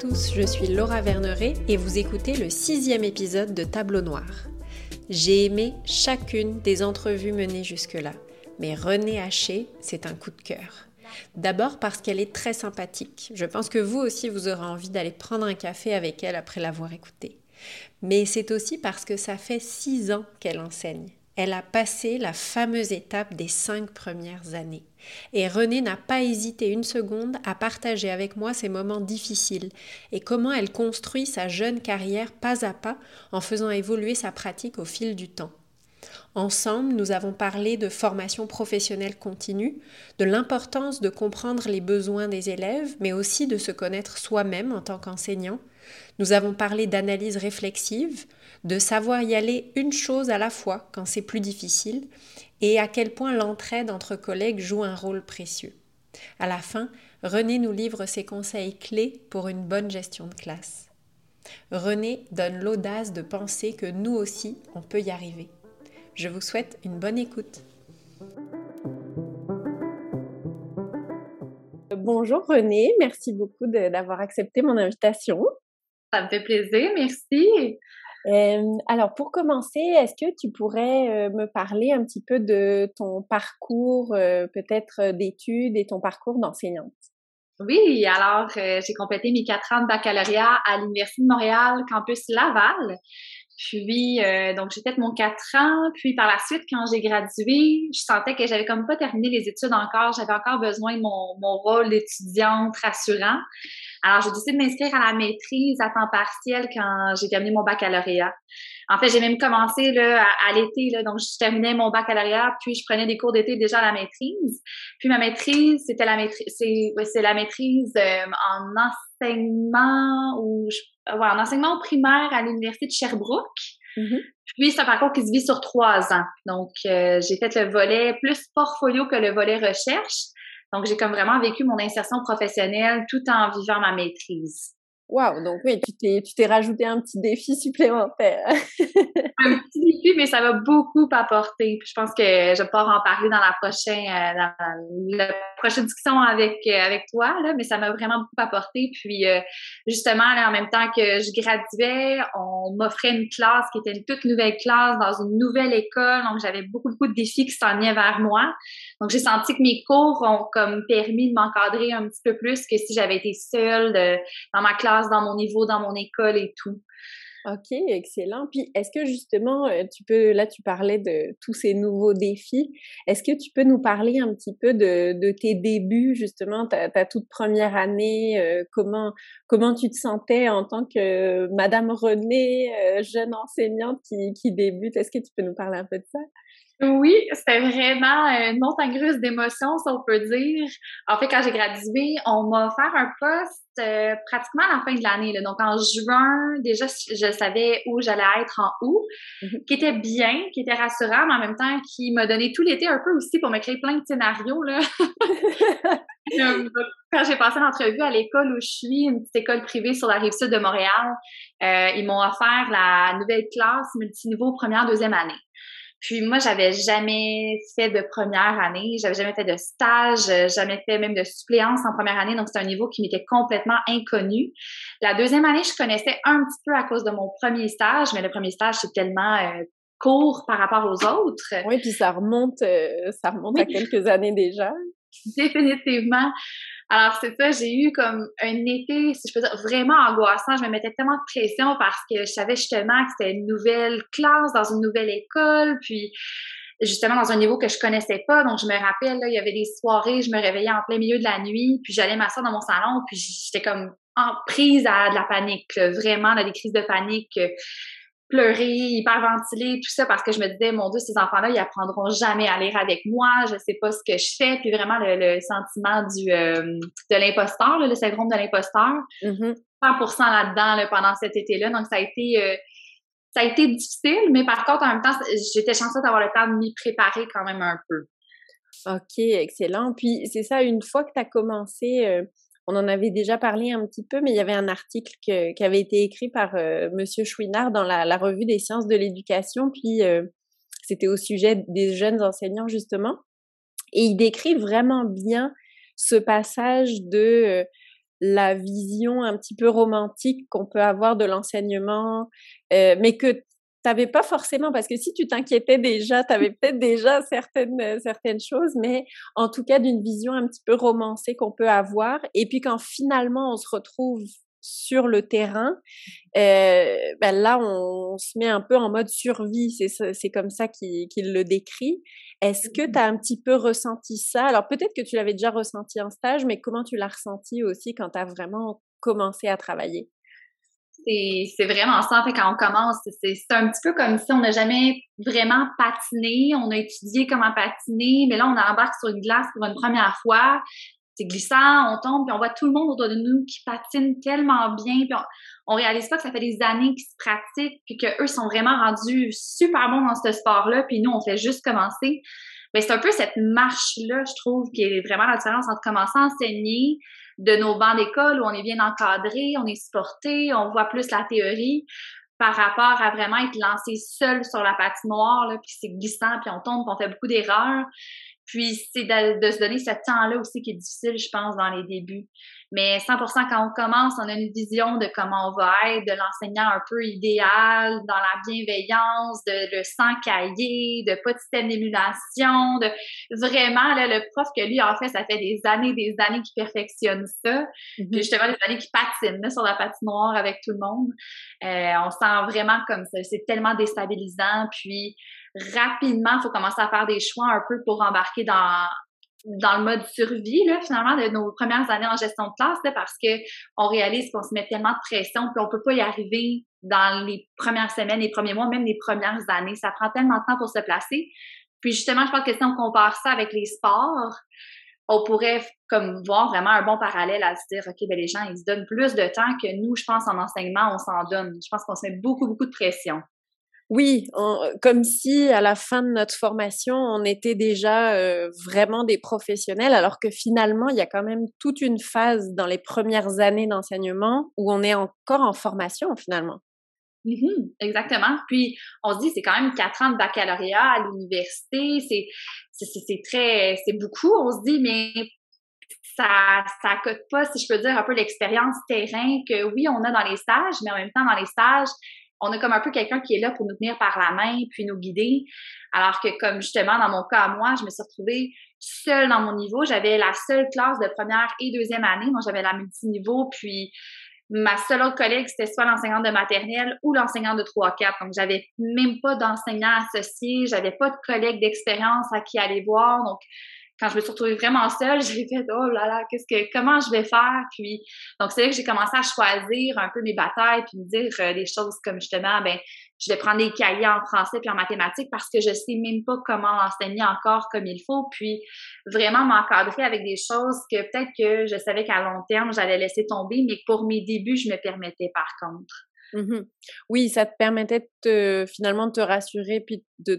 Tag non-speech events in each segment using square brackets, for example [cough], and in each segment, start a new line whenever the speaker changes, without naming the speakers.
Tous, je suis Laura Verneret et vous écoutez le sixième épisode de Tableau Noir. J'ai aimé chacune des entrevues menées jusque-là, mais Renée Haché, c'est un coup de cœur. D'abord parce qu'elle est très sympathique. Je pense que vous aussi, vous aurez envie d'aller prendre un café avec elle après l'avoir écoutée. Mais c'est aussi parce que ça fait six ans qu'elle enseigne elle a passé la fameuse étape des cinq premières années. Et Renée n'a pas hésité une seconde à partager avec moi ces moments difficiles et comment elle construit sa jeune carrière pas à pas en faisant évoluer sa pratique au fil du temps. Ensemble, nous avons parlé de formation professionnelle continue, de l'importance de comprendre les besoins des élèves, mais aussi de se connaître soi-même en tant qu'enseignant. Nous avons parlé d'analyse réflexive, de savoir y aller une chose à la fois quand c'est plus difficile, et à quel point l'entraide entre collègues joue un rôle précieux. À la fin, René nous livre ses conseils clés pour une bonne gestion de classe. René donne l'audace de penser que nous aussi, on peut y arriver. Je vous souhaite une bonne écoute. Bonjour René, merci beaucoup d'avoir accepté mon invitation.
Ça me fait plaisir, merci.
Alors pour commencer, est-ce que tu pourrais me parler un petit peu de ton parcours peut-être d'études et ton parcours d'enseignante?
Oui, alors j'ai complété mes quatre ans de baccalauréat à l'Université de Montréal, campus Laval. Puis, donc, j'ai fait mon quatre ans. Puis, par la suite, quand j'ai gradué, je sentais que j'avais comme pas terminé les études encore. J'avais encore besoin de mon, mon rôle d'étudiante rassurant. Alors, j'ai décidé de m'inscrire à la maîtrise à temps partiel quand j'ai terminé mon baccalauréat. En fait, j'ai même commencé là, à, l'été, là, donc je terminais mon baccalauréat, puis je prenais des cours d'été déjà à la maîtrise. Puis ma maîtrise, c'était la maîtrise, c'est, c'est la maîtrise euh, en enseignement ou ouais, en enseignement primaire à l'université de Sherbrooke. Mm-hmm. Puis c'est un parcours qui se vit sur trois ans. Donc euh, j'ai fait le volet plus portfolio que le volet recherche. Donc j'ai comme vraiment vécu mon insertion professionnelle tout en vivant ma maîtrise.
Waouh, donc oui, tu t'es, tu t'es rajouté un petit défi supplémentaire. [laughs]
un petit défi, mais ça va beaucoup apporter. Puis je pense que je vais pouvoir en parler dans la prochaine, euh, dans la prochaine discussion avec euh, avec toi, là, mais ça m'a vraiment beaucoup apporté. Puis euh, justement, là, en même temps que je graduais, on m'offrait une classe qui était une toute nouvelle classe dans une nouvelle école. Donc j'avais beaucoup, beaucoup de défis qui s'en vers moi. Donc j'ai senti que mes cours ont comme permis de m'encadrer un petit peu plus que si j'avais été seule dans ma classe dans mon niveau, dans mon école et tout.
Ok, excellent. Puis est-ce que justement, euh, tu peux, là tu parlais de tous ces nouveaux défis, est-ce que tu peux nous parler un petit peu de, tes débuts, justement, ta, toute première année, euh, comment, comment tu te sentais en tant que Madame Renée, euh, jeune enseignante qui, qui débute, est-ce que tu peux nous parler un peu de ça?
Oui, c'était vraiment une montagne russe d'émotions, si on peut dire. En fait, quand j'ai gradué, on m'a offert un poste euh, pratiquement à la fin de l'année. Donc, en juin, déjà, je savais où j'allais être en août, mm-hmm. qui était bien, qui était rassurant, mais en même temps, qui m'a donné tout l'été un peu aussi pour me créer plein de scénarios. Là. [laughs] quand j'ai passé l'entrevue à l'école où je suis, une petite école privée sur la rive sud de Montréal, euh, ils m'ont offert la nouvelle classe multiniveau première, deuxième année. Puis moi, j'avais jamais fait de première année, j'avais jamais fait de stage, euh, jamais fait même de suppléance en première année, donc c'est un niveau qui m'était complètement inconnu. La deuxième année, je connaissais un petit peu à cause de mon premier stage, mais le premier stage, c'est tellement euh, court par rapport aux autres.
Oui, puis ça remonte, euh, ça remonte à quelques années déjà. [laughs]
Définitivement. Alors, c'est ça, j'ai eu comme un été, si je peux dire, vraiment angoissant. Je me mettais tellement de pression parce que je savais justement que c'était une nouvelle classe dans une nouvelle école, puis justement dans un niveau que je connaissais pas. Donc, je me rappelle, là, il y avait des soirées, je me réveillais en plein milieu de la nuit, puis j'allais m'asseoir dans mon salon, puis j'étais comme en prise à de la panique, vraiment, là, des crises de panique pleurer, hyperventiler, tout ça parce que je me disais, mon Dieu, ces enfants-là, ils apprendront jamais à lire avec moi, je sais pas ce que je fais, puis vraiment le, sentiment du euh, de l'imposteur, le syndrome de l'imposteur, 100% mm-hmm. là-dedans pendant cet été-là, donc ça a été euh, ça a été difficile, mais par contre, en même temps, j'étais chanceuse d'avoir le temps de m'y préparer quand même un peu.
OK, excellent. Puis c'est ça, une fois que tu as commencé euh, on en avait déjà parlé un petit peu, mais il y avait un article qui avait été écrit par euh, Monsieur Chouinard dans la, revue des sciences de l'éducation, puis euh, c'était au sujet des jeunes enseignants justement, et il décrit vraiment bien ce passage de euh, la vision un petit peu romantique qu'on peut avoir de l'enseignement, euh, mais que tu n'avais pas forcément, parce que si tu t'inquiétais déjà, tu avais [laughs] peut-être déjà certaines, euh, certaines choses, mais en tout cas d'une vision un petit peu romancée qu'on peut avoir. Et puis quand finalement on se retrouve sur le terrain, euh, ben là, on, se met un peu en mode survie. C'est comme ça qu'il le décrit. Est-ce que tu as un petit peu ressenti ça? Alors peut-être que tu l'avais déjà ressenti en stage, mais comment tu l'as ressenti aussi quand tu as vraiment commencé à travailler?
C'est vraiment ça. fait, quand on commence, c'est un petit peu comme si on n'a jamais vraiment patiné. On a étudié comment patiner, mais là, on embarque sur une glace pour une première fois c'est glissant, on tombe, puis on voit tout le monde autour de nous qui patine tellement bien, puis on, réalise pas que ça fait des années qu'ils se pratiquent, puis qu'eux sont vraiment rendus super bons dans ce sport-là, puis nous, on fait juste commencer. Mais c'est un peu cette marche-là, je trouve, qui est vraiment la différence entre commencer à enseigner de nos bancs d'école où on est bien encadré, on est supporté, on voit plus la théorie, par rapport à vraiment être lancé seul sur la patinoire, là, puis c'est glissant, puis on tombe, puis on fait beaucoup d'erreurs. Puis c'est de, se donner ce temps-là aussi qui est difficile, je pense, dans les débuts. Mais 100% quand on commence, on a une vision de comment on va être, de l'enseignant un peu idéal, dans la bienveillance, de le sans cahier, de pas de système d'émulation, de vraiment là, le prof que lui en fait, ça fait des années, des années qu'il perfectionne ça. Mm-hmm. Puis justement des années qu'il patine là, sur la patinoire avec tout le monde. Euh, on sent vraiment comme ça, c'est tellement déstabilisant. Puis rapidement, il faut commencer à faire des choix un peu pour embarquer dans le mode survie, là, finalement, de nos premières années en gestion de classe, parce que on réalise qu'on se met tellement de pression, puis on peut pas y arriver dans les premières semaines, les premiers mois, même les premières années. Ça prend tellement de temps pour se placer. Puis justement, je pense que si on compare ça avec les sports, on pourrait comme voir vraiment un bon parallèle à se dire, OK, ben les gens, ils se donnent plus de temps que nous, je pense, en enseignement, on s'en donne. Je pense qu'on se met beaucoup, beaucoup de pression.
Oui, comme si à la fin de notre formation, on était déjà euh, vraiment des professionnels, alors que finalement, il y a quand même toute une phase dans les premières années d'enseignement où on est encore en formation finalement.
Mmh exactement. Puis on se dit c'est quand même quatre ans de baccalauréat à l'université, c'est très c'est beaucoup. On se dit mais ça ça coûte pas si je peux dire un peu l'expérience terrain que oui on a dans les stages, mais en même temps dans les stages on a comme un peu quelqu'un qui est là pour nous tenir par la main puis nous guider. Alors que comme justement dans mon cas moi, je me suis retrouvée seule dans mon niveau. J'avais la seule classe de première et deuxième année, donc j'avais la multiniveau, puis ma seule autre collègue, c'était soit l'enseignante de maternelle ou l'enseignante de 3-4. Donc, j'avais même pas d'enseignant associé, j'avais pas de collègue d'expérience à qui aller voir. Quand je me suis retrouvée vraiment seule, [laughs] j'ai fait oh là là, qu'est-ce que comment je vais faire Puis donc c'est là que j'ai commencé à choisir un peu mes batailles puis me dire euh, des choses comme justement ben je vais prendre des cahiers en français puis en mathématiques parce que je sais même pas comment l'enseigner encore comme il faut puis vraiment m'encadrer avec des choses que peut-être que je savais qu'à long terme j'allais laisser tomber mais pour mes débuts je me permettais par contre.
Mmh oui, ça te permettait de finalement de te rassurer puis de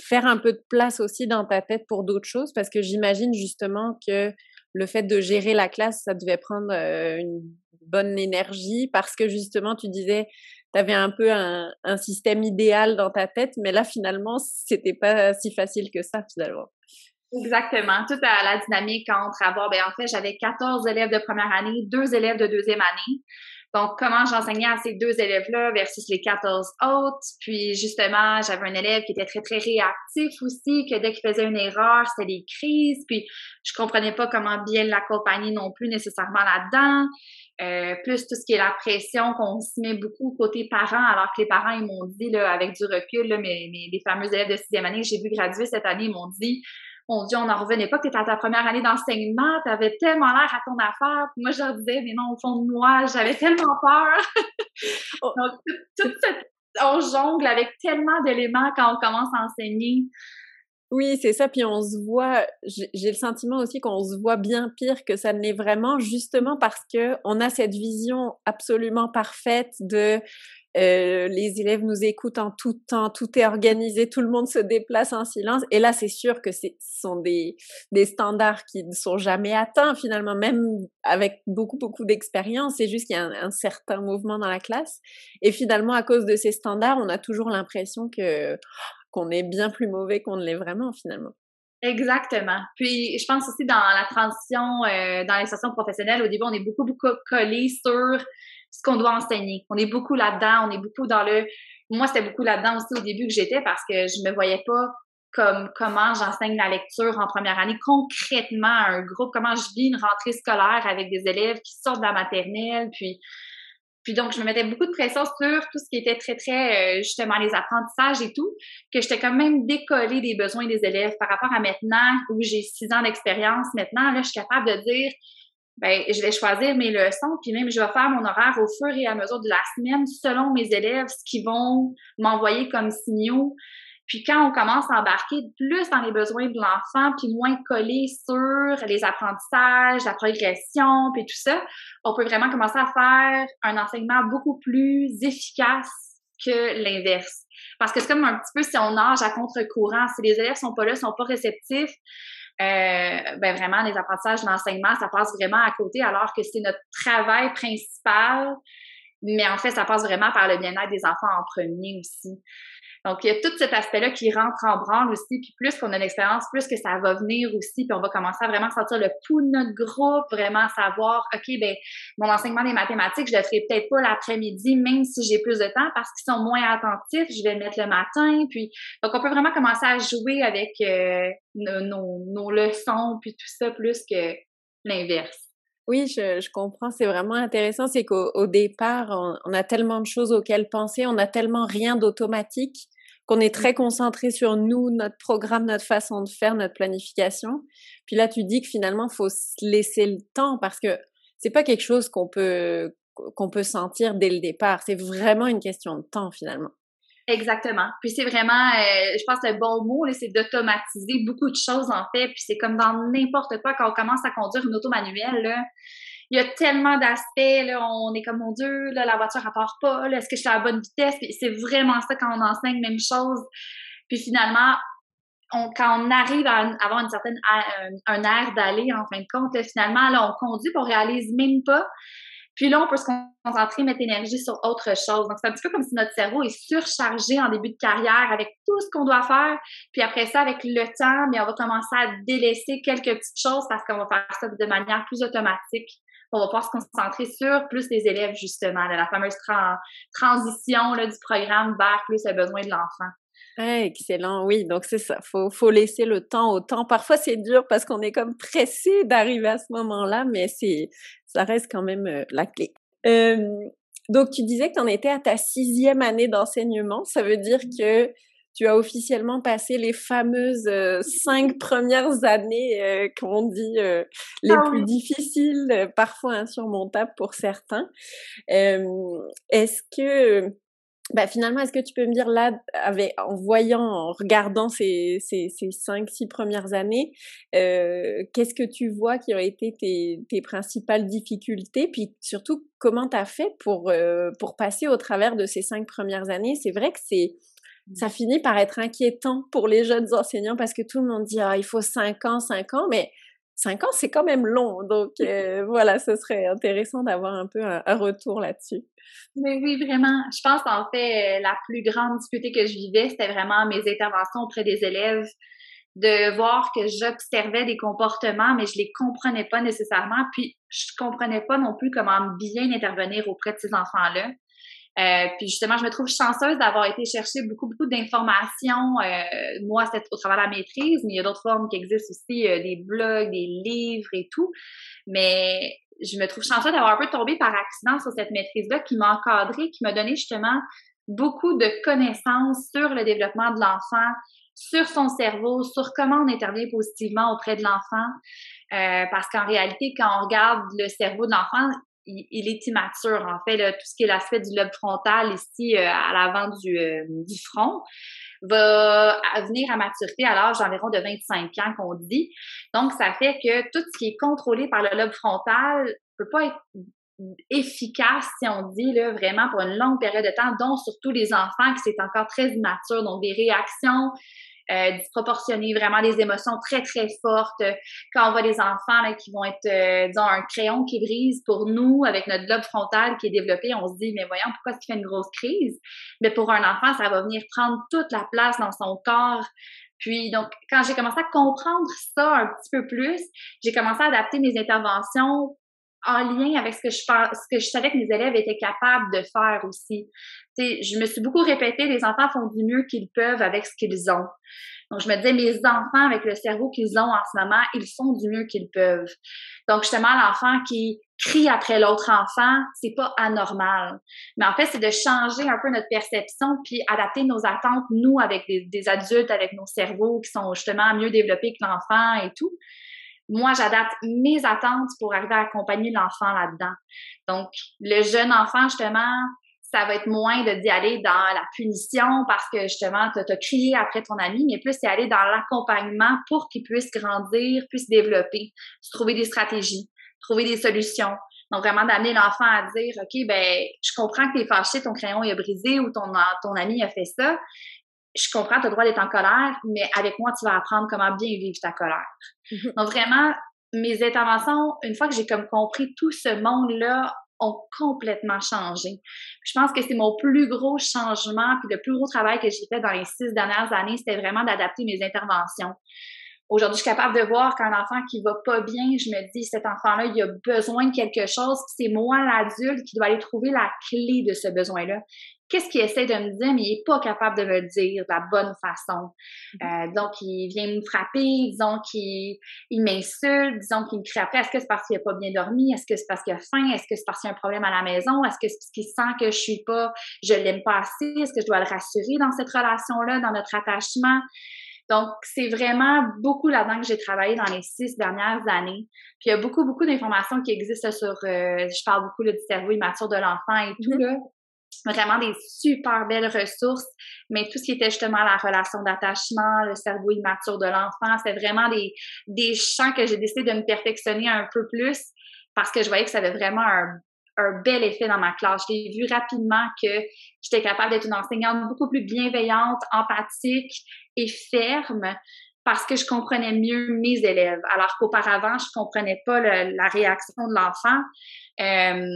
faire un peu de place aussi dans ta tête pour d'autres choses? Parce que j'imagine justement que le fait de gérer la classe, ça devait prendre une bonne énergie parce que justement, tu disais, tu avais un peu un, système idéal dans ta tête, mais là, finalement, c'était pas si facile que ça, finalement.
Exactement. Tout à la dynamique entre avoir, ben, en fait, j'avais 14 élèves de première année, deux élèves de deuxième année. Donc, comment j'enseignais à ces deux élèves-là versus les 14 autres. Puis, justement, j'avais un élève qui était très, très réactif aussi, que dès qu'il faisait une erreur, c'était des crises. Puis, je comprenais pas comment bien l'accompagner non plus nécessairement là-dedans. Euh, plus tout ce qui est la pression qu'on se met beaucoup côté parents, alors que les parents, ils m'ont dit, là, avec du recul, là, mes, les fameux élèves de sixième année que j'ai vu graduer cette année, ils m'ont dit, mon Dieu, on n'en revenait pas que tu étais à ta première année d'enseignement, tu avais tellement l'air à ton affaire. Puis moi, je leur disais, mais non, au fond de moi, j'avais tellement peur. Oh. [laughs] Donc, cette, on jongle avec tellement d'éléments quand on commence à enseigner.
Oui, c'est ça. Puis on se voit, j'ai le sentiment aussi qu'on se voit bien pire que ça ne l'est vraiment, justement parce que on a cette vision absolument parfaite de euh, les élèves nous écoutent en tout temps, tout est organisé, tout le monde se déplace en silence. Et là, c'est sûr que ce sont des, des standards qui ne sont jamais atteints finalement, même avec beaucoup, beaucoup d'expérience. C'est juste qu'il y a un, certain mouvement dans la classe. Et finalement, à cause de ces standards, on a toujours l'impression que qu'on est bien plus mauvais qu'on ne l'est vraiment finalement.
Exactement. Puis, je pense aussi dans la transition, euh, dans l'insertion professionnelle, au début, on est beaucoup, beaucoup collé sur ce qu'on doit enseigner. On est beaucoup là-dedans, on est beaucoup dans le... Moi, c'était beaucoup là-dedans aussi au début que j'étais parce que je me voyais pas comme comment j'enseigne la lecture en première année concrètement à un groupe, comment je vis une rentrée scolaire avec des élèves qui sortent de la maternelle, puis puis donc, je me mettais beaucoup de pression sur tout ce qui était très, très, euh, justement, les apprentissages et tout, que j'étais quand même décollée des besoins des élèves par rapport à maintenant, où j'ai six ans d'expérience. Maintenant, là, je suis capable de dire, ben, je vais choisir mes leçons, puis même je vais faire mon horaire au fur et à mesure de la semaine, selon mes élèves, ce qu'ils vont m'envoyer comme signaux. Puis quand on commence à embarquer plus dans les besoins de l'enfant, puis moins coller sur les apprentissages, la progression, puis tout ça, on peut vraiment commencer à faire un enseignement beaucoup plus efficace que l'inverse. Parce que c'est comme un petit peu si on nage à contre-courant, si les élèves sont pas là, sont pas réceptifs, ben vraiment les apprentissages, l'enseignement, ça passe vraiment à côté, alors que c'est notre travail principal. Mais en fait, ça passe vraiment par le bien-être des enfants en premier aussi. Donc, il y a tout cet aspect-là qui rentre en branle aussi. Puis plus qu'on a l'expérience, plus que ça va venir aussi. Puis on va commencer à vraiment sentir le pouls de notre groupe, vraiment savoir, OK, ben mon enseignement des mathématiques, je le ferai peut-être pas l'après-midi, même si j'ai plus de temps, parce qu'ils sont moins attentifs. Je vais le mettre le matin. Puis, donc, on peut vraiment commencer à jouer avec euh, nos, nos leçons, puis tout ça, plus que l'inverse.
Oui, je, je comprends. C'est vraiment intéressant. C'est qu'au départ, on, on, a tellement de choses auxquelles penser, on a tellement rien d'automatique qu'on est très concentré sur nous, notre programme, notre façon de faire, notre planification. Puis là, tu dis que finalement, il faut se laisser le temps parce que c'est pas quelque chose qu'on peut qu'on peut sentir dès le départ. C'est vraiment une question de temps finalement.
Exactement. Puis c'est vraiment, euh, je pense que le bon mot, c'est d'automatiser beaucoup de choses en fait. Puis c'est comme dans n'importe quoi quand on commence à conduire une auto manuelle. Il y a tellement d'aspects, on est comme, mon Dieu, là, la voiture, elle part pas, est-ce que je suis à la bonne vitesse? c'est vraiment ça quand on enseigne, même chose. Puis finalement, on, quand on arrive à avoir une certaine, un, air d'aller, en fin de compte, finalement, là, on conduit, puis on réalise même pas. Puis là, on peut se concentrer, mettre énergie sur autre chose. Donc, c'est un petit peu comme si notre cerveau est surchargé en début de carrière avec tout ce qu'on doit faire. Puis après ça, avec le temps, mais on va commencer à délaisser quelques petites choses parce qu'on va faire ça de manière plus automatique on va pouvoir se concentrer sur plus les élèves, justement, la fameuse transition là, du programme vers plus les besoins de l'enfant.
Excellent, oui, donc c'est ça, faut, faut laisser le temps au temps. Parfois c'est dur parce qu'on est comme pressé d'arriver à ce moment-là, mais c'est, ça reste quand même euh, la clé. donc tu disais que tu en étais à ta sixième année d'enseignement, ça veut dire que tu as officiellement passé les fameuses euh, cinq premières années euh, qu'on dit les ah plus difficiles, parfois insurmontables pour certains. est-ce que bah, finalement, est-ce que tu peux me dire là, avec, en voyant, en regardant ces, ces, ces cinq, six premières années, qu'est-ce que tu vois qui ont été tes, tes principales difficultés? Puis surtout, comment tu as fait pour, pour passer au travers de ces cinq premières années? C'est vrai que c'est ça finit par être inquiétant pour les jeunes enseignants parce que tout le monde dit ah, il faut cinq ans, cinq ans, mais cinq ans c'est quand même long. Donc euh, [laughs] voilà, ce serait intéressant d'avoir un peu un, retour là-dessus.
Mais oui, vraiment. Je pense en fait la plus grande difficulté que je vivais, c'était vraiment mes interventions auprès des élèves de voir que j'observais des comportements, mais je les comprenais pas nécessairement, puis je comprenais pas non plus comment bien intervenir auprès de ces enfants-là. Euh, puis justement, je me trouve chanceuse d'avoir été chercher beaucoup, beaucoup d'informations. Euh, moi, c'est au travers de la maîtrise, mais il y a d'autres formes qui existent aussi, euh, des blogs, des livres et tout. Mais je me trouve chanceuse d'avoir un peu tombé par accident sur cette maîtrise-là qui m'a encadrée, qui m'a donné justement beaucoup de connaissances sur le développement de l'enfant, sur son cerveau, sur comment on intervient positivement auprès de l'enfant. Euh, parce qu'en réalité, quand on regarde le cerveau de l'enfant, il, est immature, en fait. tout ce qui est l'aspect du lobe frontal ici euh, à l'avant du, euh, du front va venir à maturité à l'âge d'environ de 25 ans qu'on dit. Donc, ça fait que tout ce qui est contrôlé par le lobe frontal peut pas être efficace, si on dit, là, vraiment pour une longue période de temps, dont surtout les enfants, qui c'est encore très immature, donc des réactions euh, vraiment des émotions très, très fortes. Quand on voit des enfants là, qui vont être, euh, disons, un crayon qui brise pour nous, avec notre lobe frontal qui est développé, on se dit, mais voyons, pourquoi est-ce qu'il fait une grosse crise? Mais pour un enfant, ça va venir prendre toute la place dans son corps. Puis, donc, quand j'ai commencé à comprendre ça un petit peu plus, j'ai commencé à adapter mes interventions en lien avec ce que je ce que je savais que mes élèves étaient capables de faire aussi. sais, je me suis beaucoup répété, les enfants font du mieux qu'ils peuvent avec ce qu'ils ont. Donc, je me disais, mes enfants, avec le cerveau qu'ils ont en ce moment, ils font du mieux qu'ils peuvent. Donc, justement, l'enfant qui crie après l'autre enfant, c'est pas anormal. Mais en fait, c'est de changer un peu notre perception puis adapter nos attentes, nous, avec des, des adultes, avec nos cerveaux qui sont justement mieux développés que l'enfant et tout moi, j'adapte mes attentes pour arriver à accompagner l'enfant là-dedans. Donc, le jeune enfant, justement, ça va être moins d'y aller dans la punition parce que justement, tu as crié après ton ami, mais plus c'est aller dans l'accompagnement pour qu'il puisse grandir, puisse développer, trouver des stratégies, trouver des solutions. Donc, vraiment d'amener l'enfant à dire, OK, ben, je comprends que tu es fâché, ton crayon est brisé ou ton, ton ami a fait ça. Je comprends, tu as le droit d'être en colère, mais avec moi, tu vas apprendre comment bien vivre ta colère. Mm-hmm. Donc, vraiment, mes interventions, une fois que j'ai comme compris tout ce monde-là, ont complètement changé. Je pense que c'est mon plus gros changement, puis le plus gros travail que j'ai fait dans les six dernières années, c'était vraiment d'adapter mes interventions. Aujourd'hui, je suis capable de voir qu'un enfant qui va pas bien, je me dis, cet enfant-là, il a besoin de quelque chose, c'est moi, l'adulte, qui dois aller trouver la clé de ce besoin-là qu'est-ce qu'il essaie de me dire, mais il n'est pas capable de me le dire de la bonne façon. Mm-hmm. Euh, donc, il vient me frapper, disons qu'il il, m'insulte, disons qu'il me crie après. Est-ce que c'est parce qu'il n'a pas bien dormi? Est-ce que c'est parce qu'il a faim? Est-ce que c'est parce qu'il y a un problème à la maison? Est-ce que c'est parce qu'il sent que je suis pas, je l'aime pas assez? Est-ce que je dois le rassurer dans cette relation-là, dans notre attachement? Donc, c'est vraiment beaucoup là-dedans que j'ai travaillé dans les six dernières années. Puis, il y a beaucoup, beaucoup d'informations qui existent sur, euh, je parle beaucoup du cerveau immature de l'enfant et tout, mm-hmm. là vraiment des super belles ressources, mais tout ce qui était justement la relation d'attachement, le cerveau immature de l'enfant, c'est vraiment des, des champs que j'ai décidé de me perfectionner un peu plus parce que je voyais que ça avait vraiment un, un bel effet dans ma classe. J'ai vu rapidement que j'étais capable d'être une enseignante beaucoup plus bienveillante, empathique et ferme parce que je comprenais mieux mes élèves, alors qu'auparavant, je comprenais pas la réaction de l'enfant. Euh,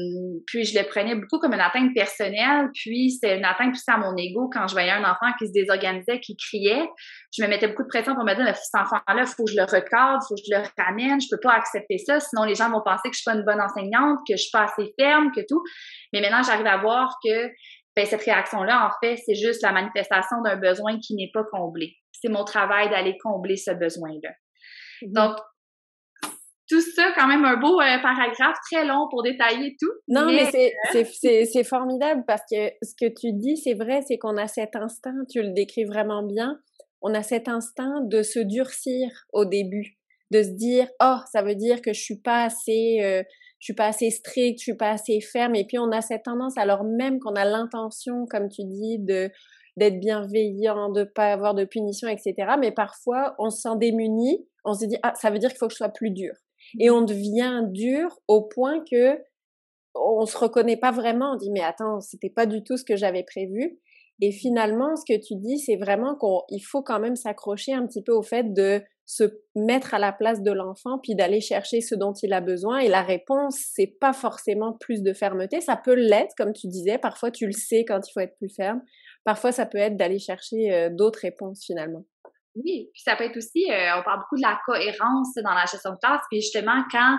puis je le prenais beaucoup comme une atteinte personnelle, puis c'était une atteinte aussi à mon ego quand je voyais un enfant qui se désorganisait, qui criait. Je me mettais beaucoup de pression pour me dire, cet enfant-là, il faut que je le recadre, il faut que je le ramène, je peux pas accepter ça, sinon les gens vont penser que je suis pas une bonne enseignante, que je suis pas assez ferme, que tout. Mais maintenant, j'arrive à voir que ben, cette réaction-là, en fait, c'est juste la manifestation d'un besoin qui n'est pas comblé. C'est mon travail d'aller combler ce besoin-là. Mm-hmm. Donc, tout ça, quand même un beau euh, paragraphe très long pour détailler tout.
Non, mais, euh, c'est formidable parce que ce que tu dis, c'est vrai, c'est qu'on a cet instinct, tu le décris vraiment bien, on a cet instinct de se durcir au début, de se dire, oh, ça veut dire que je suis pas assez, euh, je suis pas assez stricte, je suis pas assez ferme, et puis on a cette tendance, alors même qu'on a l'intention, comme tu dis, de d'être bienveillant, de pas avoir de punition, etc. Mais parfois, on s'en démunit, on se dit, ah, ça veut dire qu'il faut que je sois plus dur et on devient dur au point que on se reconnaît pas vraiment. On dit mais attends, c'était pas du tout ce que j'avais prévu. Et finalement, ce que tu dis, c'est vraiment qu'il faut quand même s'accrocher un petit peu au fait de se mettre à la place de l'enfant, puis d'aller chercher ce dont il a besoin. Et la réponse, c'est pas forcément plus de fermeté. Ça peut l'être, comme tu disais. Parfois, tu le sais quand il faut être plus ferme. Parfois, ça peut être d'aller chercher d'autres réponses finalement.
Oui, puis ça peut être aussi, on parle beaucoup de la cohérence dans la gestion de classe, puis justement, quand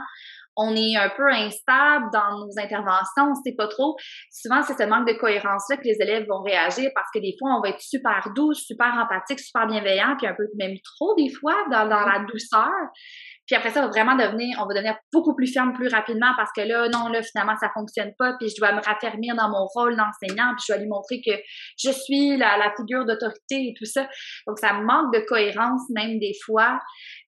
on est un peu instable dans nos interventions, on sait pas trop. Souvent, c'est ce manque de cohérence-là que les élèves vont réagir parce que des fois, on va être super douce, super empathique, super bienveillant, puis un peu même trop des fois dans, dans la douceur. Puis après ça, va vraiment devenir, on va devenir beaucoup plus ferme plus rapidement parce que là, non, là, finalement, ça fonctionne pas, puis je dois me raffermir dans mon rôle d'enseignant, puis je dois lui montrer que je suis la, la figure d'autorité et tout ça. Donc, ça manque de cohérence même des fois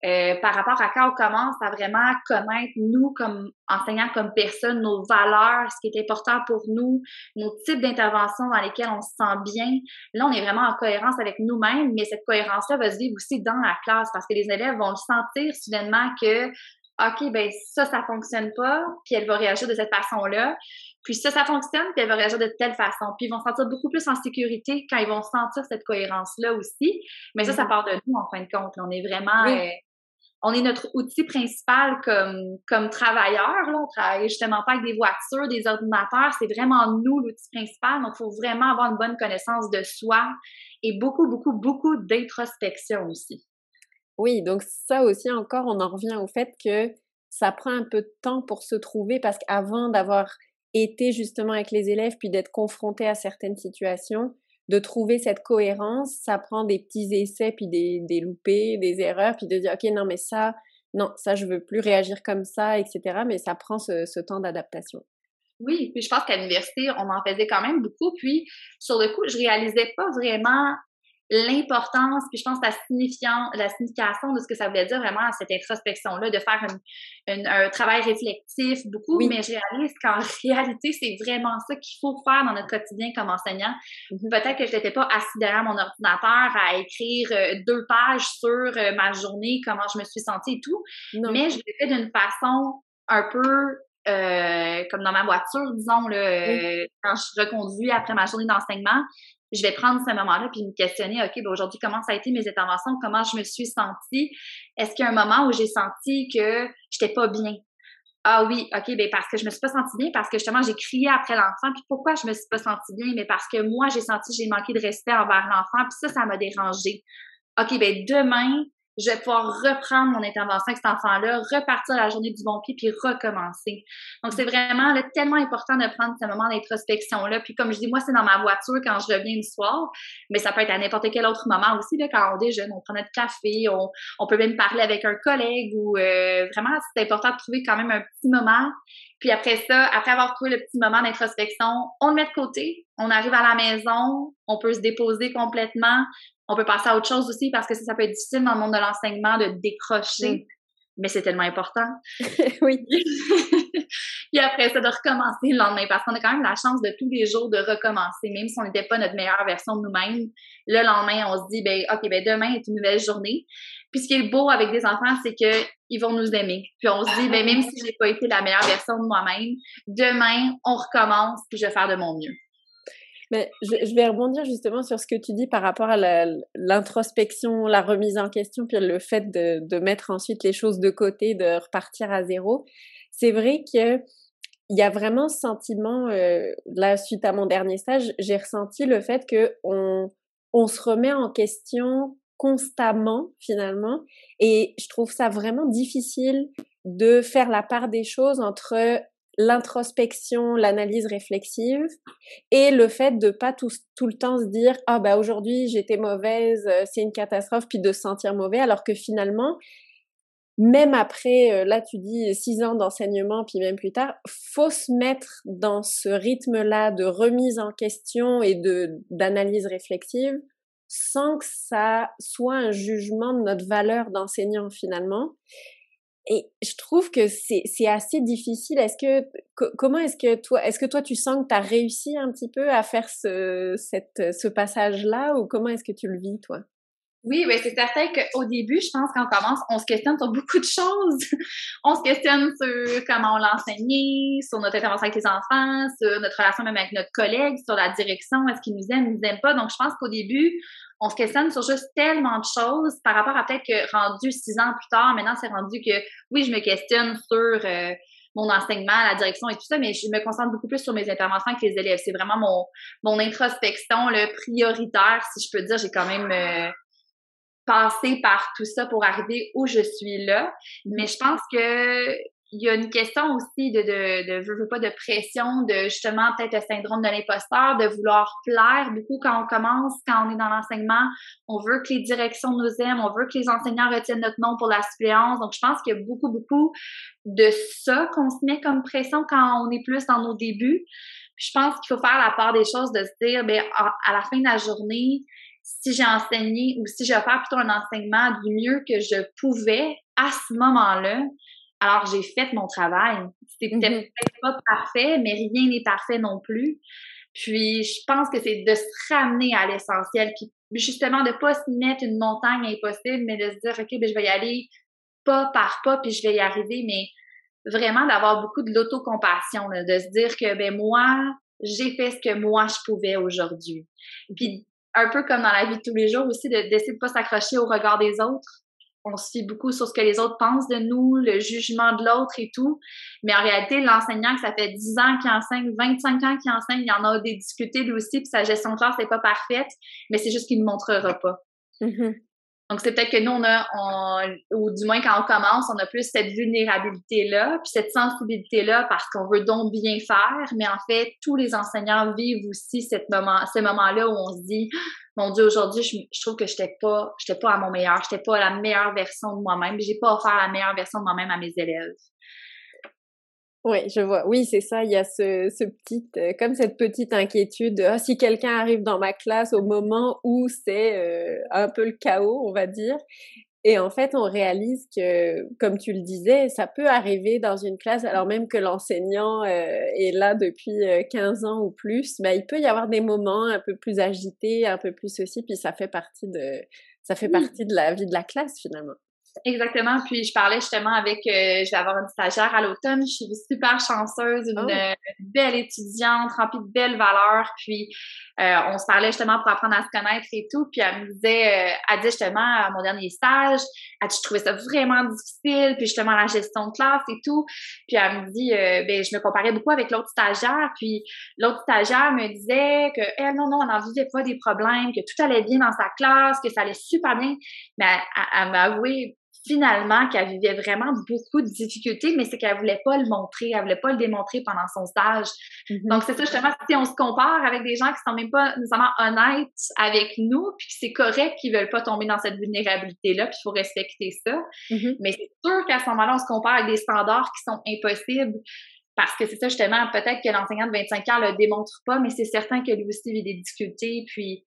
euh, par rapport à quand on commence à vraiment connaître, nous, comme enseignants, comme personnes, nos valeurs, ce qui est important pour nous, nos types d'interventions dans lesquelles on se sent bien. Là, on est vraiment en cohérence avec nous-mêmes, mais cette cohérence-là va se vivre aussi dans la classe parce que les élèves vont le sentir soudainement que OK, ben ça, ça fonctionne pas, puis elle va réagir de cette façon-là. Puis ça, ça fonctionne, puis elle va réagir de telle façon. Puis ils vont se sentir beaucoup plus en sécurité quand ils vont sentir cette cohérence-là aussi. Mais ça, ça mm-hmm. part de nous, en fin de compte. On est vraiment... Euh, on est notre outil principal comme, comme travailleur. Là. On travaille justement pas avec des voitures, des ordinateurs. C'est vraiment nous l'outil principal. Donc, il faut vraiment avoir une bonne connaissance de soi et beaucoup, beaucoup, beaucoup d'introspection aussi.
Oui, donc ça aussi encore, on en revient au fait que ça prend un peu de temps pour se trouver parce qu'avant d'avoir été justement avec les élèves puis d'être confronté à certaines situations, de trouver cette cohérence, ça prend des petits essais, puis des, des loupés, des erreurs, puis de dire, OK, non, mais ça, non, ça, je veux plus réagir comme ça, etc. Mais ça prend ce, ce temps d'adaptation.
Oui, puis je pense qu'à l'université, on en faisait quand même beaucoup. Puis, sur le coup, je réalisais pas vraiment l'importance, puis je pense la, signifiant, la signification de ce que ça voulait dire vraiment à cette introspection-là, de faire une, un travail réflectif beaucoup, mais je réalise qu'en [laughs] réalité, c'est vraiment ça qu'il faut faire dans notre quotidien comme enseignant. Mm-hmm. Peut-être que je n'étais pas assis derrière mon ordinateur à écrire euh, deux pages sur euh, ma journée, comment je me suis sentie et tout, mais je l'ai fait d'une façon un peu euh, comme dans ma voiture, disons, là, quand je reconduis après ma journée d'enseignement, je vais prendre ce moment-là puis me questionner, OK, ben aujourd'hui, comment ça a été mes interventions? Comment je me suis sentie? Est-ce qu'il y a un moment où j'ai senti que j'étais pas bien? Ah oui, OK, ben parce que je me suis pas sentie bien, parce que justement, j'ai crié après l'enfant. Puis pourquoi je me suis pas sentie bien? Mais parce que moi, j'ai senti j'ai manqué de respect envers l'enfant. Puis ça, ça m'a dérangé. OK, ben demain, je vais pouvoir reprendre mon intervention avec cet enfant-là, repartir la journée du bon pied, puis recommencer. Donc, c'est vraiment tellement important de prendre ce moment d'introspection-là. Puis, comme je dis, moi, c'est dans ma voiture quand je reviens le soir, mais ça peut être à n'importe quel autre moment aussi, quand on déjeune, on prend notre café, on, on peut même parler avec un collègue ou euh, vraiment, c'est important de trouver quand même un petit moment. Puis après ça, après avoir trouvé le petit moment d'introspection, on le met de côté, on arrive à la maison, on peut se déposer complètement, on peut passer à autre chose aussi parce que ça, ça peut être difficile dans le monde de l'enseignement de décrocher. Mais c'est tellement important. [laughs]
oui. [laughs]
Puis après ça, de recommencer le lendemain parce qu'on a quand même la chance de tous les jours de recommencer, même si on n'était pas notre meilleure version de nous-mêmes. Le lendemain, on se dit, ben, OK, ben, demain est une nouvelle journée. Puis ce qui est beau avec des enfants, c'est que ils vont nous aimer. Puis on se dit, ben, même si j'ai pas été la meilleure version de moi-même, demain, on recommence, puis je vais faire de mon mieux.
Mais je, vais rebondir justement sur ce que tu dis par rapport à l'introspection, la, remise en question, puis le fait de, de, mettre ensuite les choses de côté, de repartir à zéro. C'est vrai que il y a vraiment ce sentiment, euh, là, suite à mon dernier stage, j'ai ressenti le fait que on, on se remet en question constamment finalement et je trouve ça vraiment difficile de faire la part des choses entre l'introspection, l'analyse réflexive et le fait de pas tout, le temps se dire ah bah aujourd'hui j'étais mauvaise, euh, c'est une catastrophe puis de se sentir mauvais alors que finalement même après euh, là tu dis six ans d'enseignement puis même plus tard faut se mettre dans ce rythme là de remise en question et de d'analyse réflexive sans que ça soit un jugement de notre valeur d'enseignant finalement et je trouve que c'est assez difficile. Est-ce que comment est-ce que toi est-ce que toi tu sens que tu as réussi un petit peu à faire ce cette ce passage là ou comment est-ce que tu le vis toi?
Oui, ben c'est certain qu'au début, je pense qu'on commence, on se questionne sur beaucoup de choses. [laughs] on se questionne sur comment on l'a enseigné, sur notre intervention avec les enfants, sur notre relation même avec notre collègue, sur la direction, est-ce qu'ils nous aiment, nous aiment pas. Donc, je pense qu'au début, on se questionne sur juste tellement de choses par rapport à peut-être que rendu six ans plus tard, maintenant c'est rendu que oui, je me questionne sur euh, mon enseignement, la direction et tout ça, mais je me concentre beaucoup plus sur mes interventions avec les élèves. C'est vraiment mon, mon introspection le prioritaire, si je peux dire. J'ai quand même euh, passé par tout ça pour arriver où je suis là. Mais je pense que il y a une question aussi de, de, de, veux, pas de pression, de justement peut-être le syndrome de l'imposteur, de vouloir plaire beaucoup quand on commence, quand on est dans l'enseignement. On veut que les directions nous aiment, on veut que les enseignants retiennent notre nom pour la suppléance. Donc, je pense qu'il y a beaucoup, beaucoup de ça qu'on se met comme pression quand on est plus dans nos débuts. je pense qu'il faut faire la part des choses, de se dire, bien, à la fin de la journée, si j'ai enseigné ou si je vais plutôt un enseignement du mieux que je pouvais à ce moment-là, alors, j'ai fait mon travail. C'était mm-hmm. peut-être pas parfait, mais rien n'est parfait non plus. Puis, je pense que c'est de se ramener à l'essentiel, puis justement de pas se mettre une montagne impossible, mais de se dire, OK, ben, je vais y aller pas par pas, puis je vais y arriver, mais vraiment d'avoir beaucoup de l'autocompassion, de se dire que, ben, moi, j'ai fait ce que moi, je pouvais aujourd'hui. Puis, un peu comme dans la vie de tous les jours aussi, d'essayer de, de pas s'accrocher au regard des autres on se fie beaucoup sur ce que les autres pensent de nous, le jugement de l'autre et tout. Mais en réalité, l'enseignant, que ça fait 10 ans qu'il enseigne, 25 ans qu'il enseigne, il y en a des difficultés lui aussi, puis sa gestion de classe n'est pas parfaite, mais c'est juste qu'il ne montrera pas. Mm-hmm. Donc, c'est peut-être que nous, on a, ou du moins quand on commence, on a plus cette vulnérabilité-là, puis cette sensibilité-là parce qu'on veut donc bien faire, mais en fait, tous les enseignants vivent aussi cette moment, ce moment-là où on se dit, mon Dieu, aujourd'hui, je, trouve que je n'étais pas, pas à mon meilleur, je n'étais pas à la meilleure version de moi-même, j'ai pas offert la meilleure version de moi-même à mes élèves.
Oui, je vois. Oui, c'est ça. Il y a ce, ce petit, euh, comme cette petite inquiétude. Ah, si quelqu'un arrive dans ma classe au moment où c'est euh, un peu le chaos, on va dire. Et en fait, on réalise que, comme tu le disais, ça peut arriver dans une classe, alors même que l'enseignant euh, est là depuis 15 ans ou plus, mais il peut y avoir des moments un peu plus agités, un peu plus aussi, puis ça fait partie de, ça fait partie de la vie de la classe finalement.
Exactement. Puis je parlais justement avec, euh, je vais avoir une stagiaire à l'automne. Je suis super chanceuse, une, oh. belle étudiante, remplie de belles valeurs. Puis euh, on se parlait justement pour apprendre à se connaître et tout. Puis elle me disait, euh, elle dit justement à mon dernier stage, elle dit, je trouvais ça vraiment difficile. Puis justement la gestion de classe et tout. Puis elle me dit, ben je me comparais beaucoup avec l'autre stagiaire. Puis l'autre stagiaire me disait que elle non non, on n'en vivait pas des problèmes, que tout allait bien dans sa classe, que ça allait super bien. Mais elle, elle m'a avoué finalement qu'elle vivait vraiment beaucoup de difficultés, mais c'est qu'elle voulait pas le montrer, elle voulait pas le démontrer pendant son stage. Mm-hmm. Donc c'est ça justement, si on se compare avec des gens qui sont même pas nécessairement honnêtes avec nous, puis c'est correct qu'ils veulent pas tomber dans cette vulnérabilité-là, puis il faut respecter ça. Mm-hmm. Mais c'est sûr qu'à ce moment-là, on se compare avec des standards qui sont impossibles. Parce que c'est ça, justement, peut-être que l'enseignant de 25 ans le démontre pas, mais c'est certain que lui aussi vit des difficultés. Puis,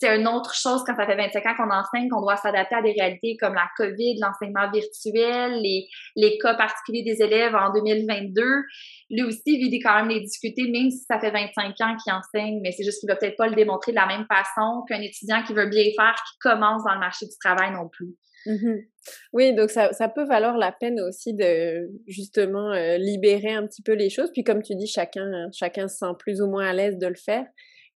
c'est une autre chose quand ça fait 25 ans qu'on enseigne, qu'on doit s'adapter à des réalités comme la COVID, l'enseignement virtuel, les, les cas particuliers des élèves en 2022. Lui aussi vit quand même des difficultés, même si ça fait 25 ans qu'il enseigne, mais c'est juste qu'il va peut-être pas le démontrer de la même façon qu'un étudiant qui veut bien faire, qui commence dans le marché du travail non plus.
Mm-hmm. Oui, donc ça, ça, peut valoir la peine aussi de justement euh, libérer un petit peu les choses. Puis comme tu dis, chacun, chacun se sent plus ou moins à l'aise de le faire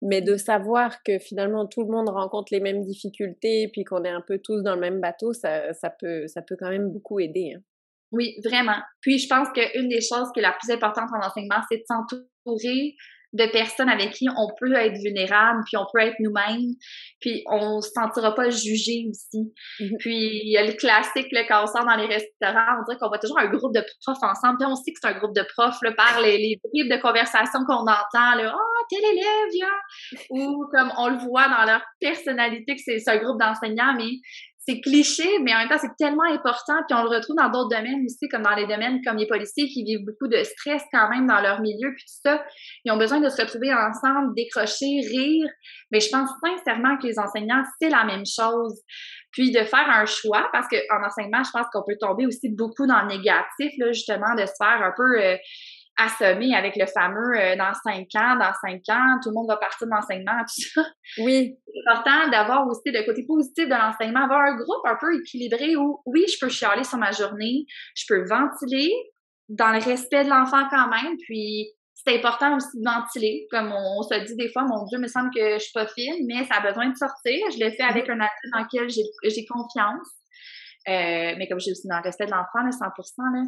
mais de savoir que finalement tout le monde rencontre les mêmes difficultés, puis qu'on est un peu tous dans le même bateau, ça, ça, peut, ça peut quand même beaucoup aider. Hein.
Oui, vraiment. Puis je pense qu'une des choses qui est la plus importante en enseignement, c'est de s'entourer de personnes avec qui on peut être vulnérable, puis on peut être nous-mêmes, puis on se sentira pas jugé aussi. Mm-hmm. Puis il y a le classique, le quand on sort dans les restaurants, on dirait qu'on voit toujours un groupe de profs ensemble, puis on sait que c'est un groupe de profs là, par les, les bribes de conversation qu'on entend, là, « Ah, tel élève, viens! » Ou comme on le voit dans leur personnalité que c'est un groupe d'enseignants, mais c'est cliché, mais en même temps, c'est tellement important. Puis on le retrouve dans d'autres domaines aussi, comme dans les domaines comme les policiers qui vivent beaucoup de stress quand même dans leur milieu, puis tout ça. Ils ont besoin de se retrouver ensemble, décrocher, rire. Mais je pense sincèrement que les enseignants, c'est la même chose. Puis de faire un choix, parce qu'en enseignement, je pense qu'on peut tomber aussi beaucoup dans le négatif, là, justement, de se faire un peu... Euh, assommé avec le fameux euh, dans cinq ans, dans cinq ans, tout le monde va partir de l'enseignement, tout ça.
Oui.
C'est important d'avoir aussi le côté positif de l'enseignement, avoir un groupe un peu équilibré où, oui, je peux chialer sur ma journée, je peux ventiler dans le respect de l'enfant quand même, puis c'est important aussi de ventiler, comme on, se dit des fois, mon Dieu, il me semble que je suis pas fine, mais ça a besoin de sortir. Je le fais avec un adulte dans lequel j'ai confiance. Euh, mais comme j'ai aussi dans le respect de l'enfant, 100%. Là.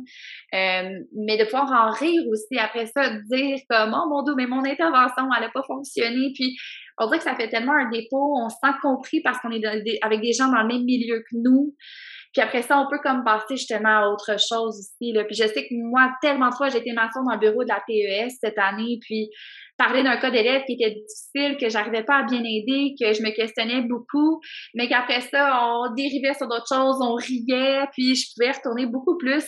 Euh, mais de pouvoir en rire aussi après ça, de dire comme, oh mon Dieu, mais mon intervention, elle n'a pas fonctionné. Puis, on dirait que ça fait tellement un dépôt, on se sent compris parce qu'on est avec des gens dans le même milieu que nous. Puis après ça, on peut comme passer justement à autre chose aussi. Là. Puis je sais que moi, tellement de fois, j'ai été maçon dans le bureau de la PES cette année, puis parler d'un cas d'élève qui était difficile, que j'arrivais pas à bien aider, que je me questionnais beaucoup, mais qu'après ça, on dérivait sur d'autres choses, on riait, puis je pouvais retourner beaucoup plus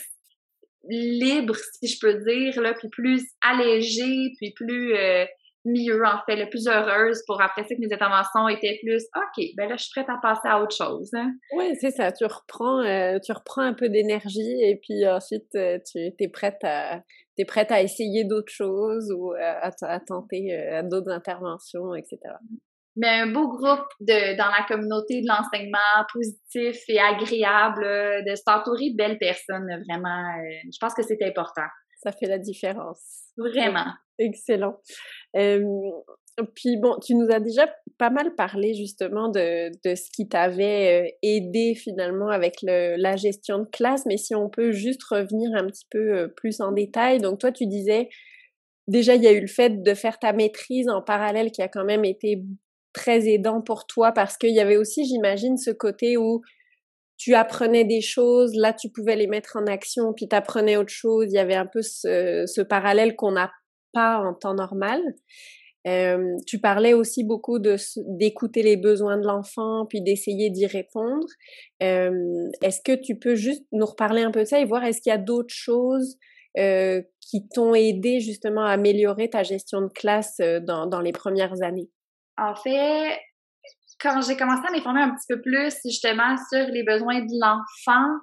libre, si je peux dire, là, puis plus allégée, puis plus euh, mieux, en fait, le plus heureuse pour après ça que mes interventions étaient plus OK, ben là, je suis prête à passer à autre chose. Hein.
Oui, c'est ça. Tu reprends, euh, tu reprends un peu d'énergie et puis ensuite, euh, tu es prête à, es prête à essayer d'autres choses ou à, à tenter euh, d'autres interventions, etc.
Mais un beau groupe de, dans la communauté de l'enseignement positif et agréable, de s'entourer de belles personnes, vraiment, je pense que c'est important.
Ça fait la différence.
Vraiment.
Excellent. Puis bon, tu nous as déjà pas mal parlé justement de, de ce qui t'avait euh, aidé finalement avec la gestion de classe, mais si on peut juste revenir un petit peu euh, plus en détail. Donc toi, tu disais, déjà, il y a eu le fait de faire ta maîtrise en parallèle qui a quand même été très aidant pour toi parce qu'il y avait aussi, j'imagine, ce côté où tu apprenais des choses, là tu pouvais les mettre en action, puis tu apprenais autre chose. Il y avait un peu ce, ce parallèle qu'on n'a en temps normal. Euh, tu parlais aussi beaucoup d'écouter les besoins de l'enfant puis d'essayer d'y répondre. Euh, est-ce que tu peux juste nous reparler un peu de ça et voir est-ce qu'il y a d'autres choses euh, qui t'ont aidé justement à améliorer ta gestion de classe dans, dans les premières années?
En fait, quand j'ai commencé à m'informer un petit peu plus justement sur les besoins de l'enfant,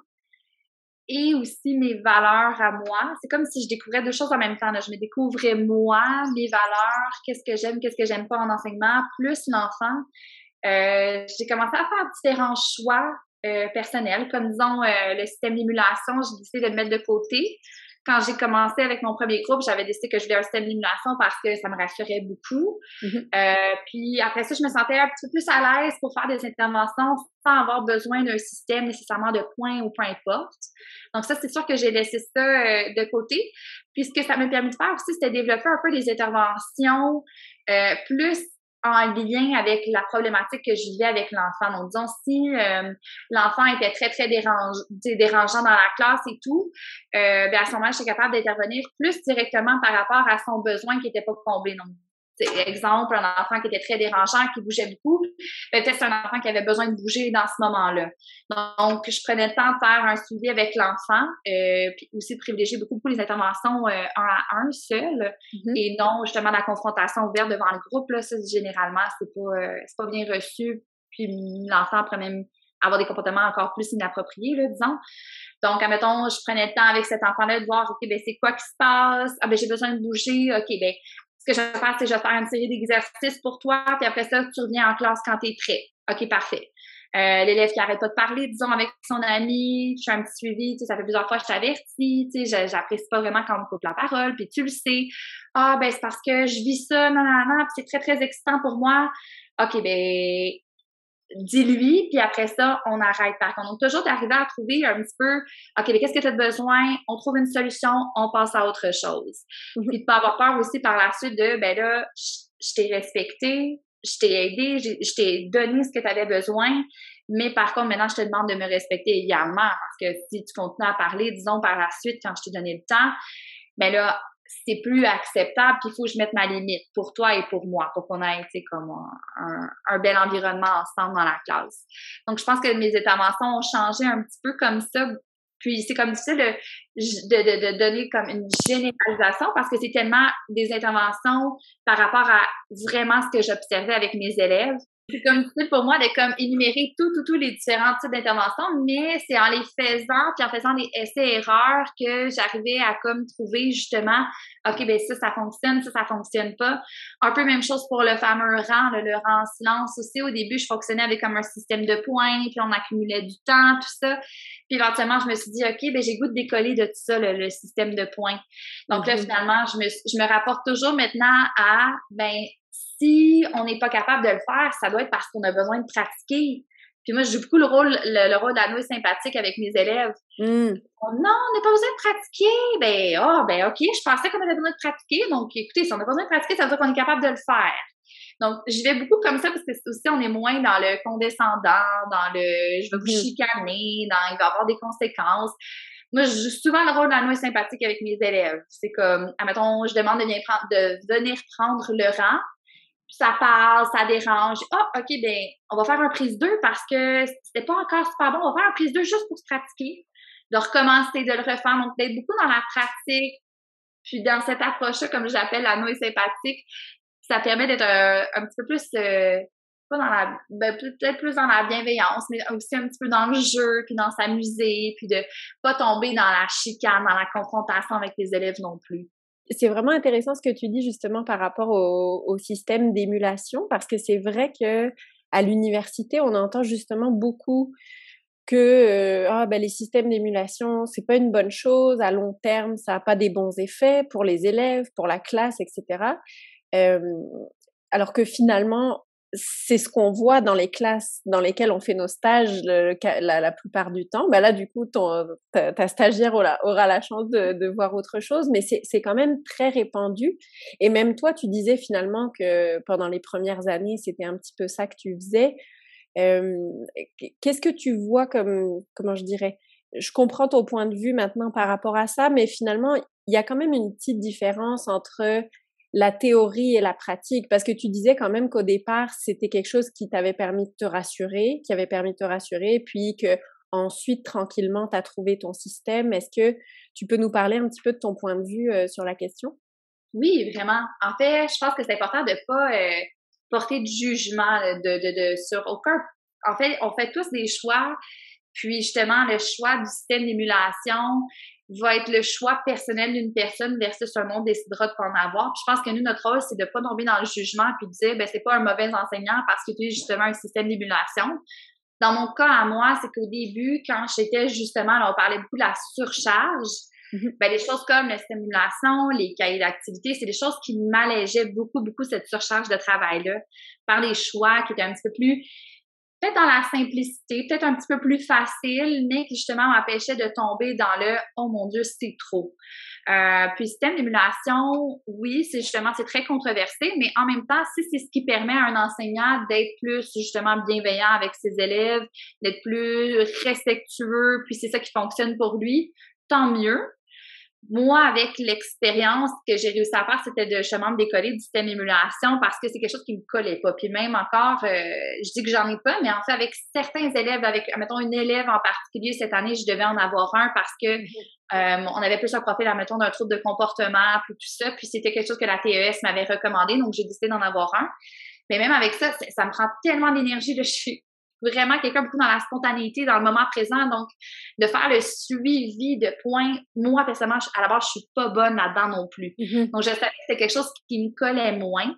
et aussi mes valeurs à moi. C'est comme si je découvrais deux choses en même temps. Là. Je me découvrais moi, mes valeurs, qu'est-ce que j'aime, qu'est-ce que j'aime pas en enseignement, plus l'enfant. Euh, j'ai commencé à faire différents choix euh, personnels, comme disons euh, le système d'émulation, j'ai décidé de le mettre de côté quand j'ai commencé avec mon premier groupe, j'avais décidé que je voulais un système d'élimination parce que ça me rassurait beaucoup. Mm-hmm. euh, puis après ça, je me sentais un petit peu plus à l'aise pour faire des interventions sans avoir besoin d'un système nécessairement de points ou peu importe. Donc ça, c'est sûr que j'ai laissé ça euh, de côté. Puis ce que ça m'a permis de faire aussi, c'était développer un peu des interventions euh, plus en lien avec la problématique que je vivais avec l'enfant. Donc, disons, si euh, l'enfant était très, très dérange, dérangeant dans la classe et tout, euh, ben à ce moment-là, j'étais capable d'intervenir plus directement par rapport à son besoin qui n'était pas comblé. Donc, exemple, un enfant qui était très dérangeant, qui bougeait beaucoup, ben, peut-être c'est un enfant qui avait besoin de bouger dans ce moment-là. Donc, je prenais le temps de faire un suivi avec l'enfant, euh, puis aussi de privilégier beaucoup, beaucoup les interventions euh, un à un seul, mm-hmm. et non justement la confrontation ouverte devant le groupe. Là, ça, généralement, c'est pas, euh, c'est pas bien reçu, puis l'enfant pourrait même avoir des comportements encore plus inappropriés, là, disons. Donc, admettons, je prenais le temps avec cet enfant-là de voir, OK, ben, c'est quoi qui se passe? Ah, ben, j'ai besoin de bouger. OK, ben, ce que je vais faire, c'est que je vais faire une série d'exercices pour toi, puis après ça, tu reviens en classe quand tu es prêt. OK, parfait. Euh, l'élève qui arrête pas de parler, disons, avec son ami, je fais un petit suivi, tu sais, ça fait plusieurs fois que je t'avertis, tu sais, j'apprécie pas vraiment quand on me coupe la parole, puis tu le sais. Ah, ben, c'est parce que je vis ça, non, non, non, puis c'est très, très excitant pour moi. OK, ben, dis-lui, puis après ça, on arrête par contre. Donc, toujours d'arriver à trouver un petit peu, OK, mais qu'est-ce que tu as besoin? On trouve une solution, on passe à autre chose. Mm-hmm. Puis de pas avoir peur aussi par la suite de, ben là, je, t'ai respecté, je t'ai aidé, je t'ai donné ce que tu avais besoin, mais par contre, maintenant, je te demande de me respecter également, parce que si tu continues à parler, disons, par la suite, quand je t'ai donné le temps, ben là, c'est plus acceptable, puis il faut que je mette ma limite pour toi et pour moi, pour qu'on ait, comme un, un, bel environnement ensemble dans la classe. Donc, je pense que mes interventions ont changé un petit peu comme ça. Puis, c'est comme difficile de, de, de, donner comme une généralisation parce que c'est tellement des interventions par rapport à vraiment ce que j'observais avec mes élèves c'est comme difficile pour moi de comme énumérer tout, tout, tous les différents types d'interventions, mais c'est en les faisant, puis en faisant des essais-erreurs que j'arrivais à comme trouver justement, OK, ben ça, ça fonctionne, ça, ça fonctionne pas. Un peu même chose pour le fameux rang, le, rang en silence aussi. Au début, je fonctionnais avec comme un système de points, puis on accumulait du temps, tout ça. Puis éventuellement, je me suis dit, OK, ben j'ai goût de décoller de tout ça, le, système de points. Donc là, mm-hmm. finalement, je me, je me rapporte toujours maintenant à, ben si on n'est pas capable de le faire, ça doit être parce qu'on a besoin de pratiquer. Puis moi, je joue beaucoup le rôle, le, rôle d'anneau sympathique avec mes élèves. Hmm. non, on n'a pas besoin de pratiquer. Ben, oh, ben, OK, je pensais qu'on avait besoin de pratiquer. Donc, écoutez, si on a besoin de pratiquer, ça veut dire qu'on est capable de le faire. Donc, j'y vais beaucoup comme ça parce que aussi, on est moins dans le condescendant, dans le je vais vous hmm. chicaner, dans il va y avoir des conséquences. Moi, je joue souvent le rôle d'anneau sympathique avec mes élèves. C'est comme, admettons, je demande de, prendre, de venir prendre le rang ça parle, ça dérange. Ah, OK, ben, on va faire un prise 2 parce que c'était pas encore super bon. On va faire un prise 2 juste pour se pratiquer, de recommencer, de le refaire. Donc, d'être beaucoup dans la pratique. Puis, dans cette approche-là, comme j'appelle la noix sympathique, ça permet d'être un, petit peu plus, euh, pas dans la, ben, peut-être plus dans la bienveillance, mais aussi un petit peu dans le jeu, puis dans s'amuser, puis de pas tomber dans la chicane, dans la confrontation avec les élèves non plus
c'est vraiment intéressant ce que tu dis justement par rapport au, système d'émulation parce que c'est vrai que à l'université on entend justement beaucoup que euh, ah, ben, les systèmes d'émulation c'est pas une bonne chose à long terme ça a pas des bons effets pour les élèves pour la classe etc alors que finalement, c'est ce qu'on voit dans les classes dans lesquelles on fait nos stages la, plupart du temps. Bah là, du coup, ta, stagiaire aura, aura, la chance de, de voir autre chose, mais c'est quand même très répandu. Et même toi, tu disais finalement que pendant les premières années, c'était un petit peu ça que tu faisais. Qu'est-ce que tu vois comme, comment je dirais Je comprends ton point de vue maintenant par rapport à ça, mais finalement, il y a quand même une petite différence entre la théorie et la pratique Parce que tu disais quand même qu'au départ, c'était quelque chose qui t'avait permis de te rassurer, qui avait permis de te rassurer, puis que ensuite, tranquillement, tu as trouvé ton système. Est-ce que tu peux nous parler un petit peu de ton point de vue euh, sur la question?
Oui, vraiment. En fait, je pense que c'est important de pas euh, porter de jugement de, sur aucun. En fait, on fait tous des choix. Puis justement, le choix du système d'émulation, va être le choix personnel d'une personne versus un monde décidera de pas en avoir. Puis je pense que nous, notre rôle, c'est de pas tomber dans le jugement puis de dire, ben, c'est pas un mauvais enseignant parce que tu es justement un système d'émulation. Dans mon cas, à moi, c'est qu'au début, quand j'étais justement, là, on parlait beaucoup de la surcharge, mm-hmm. ben, les choses comme la stimulation, les cahiers d'activité, c'est des choses qui m'allégeaient beaucoup, beaucoup cette surcharge de travail-là par les choix qui étaient un petit peu plus dans la simplicité, peut-être un petit peu plus facile, mais qui justement m'empêchait de tomber dans le oh mon Dieu, c'est trop. Euh, puis système d'émulation, oui, c'est justement c'est très controversé, mais en même temps, si c'est ce qui permet à un enseignant d'être plus justement bienveillant avec ses élèves, d'être plus respectueux, puis c'est ça qui fonctionne pour lui, tant mieux moi, avec l'expérience que j'ai réussi à faire, c'était de justement me décoller du système émulation parce que c'est quelque chose qui me collait pas. Puis même encore, euh, je dis que j'en ai pas, mais en fait, avec certains élèves, avec, mettons, une élève en particulier, cette année, je devais en avoir un parce que euh, on avait plus un profil, mettons, d'un trouble de comportement, puis tout ça. Puis c'était quelque chose que la TES m'avait recommandé, donc j'ai décidé d'en avoir un. Mais même avec ça, ça me prend tellement d'énergie. Je suis vraiment quelqu'un beaucoup dans la spontanéité, dans le moment présent. Donc, de faire le suivi de points, moi, personnellement, à la base, je suis pas bonne là-dedans non plus. Mm-hmm. Donc, je savais que c'était quelque chose qui me collait moins.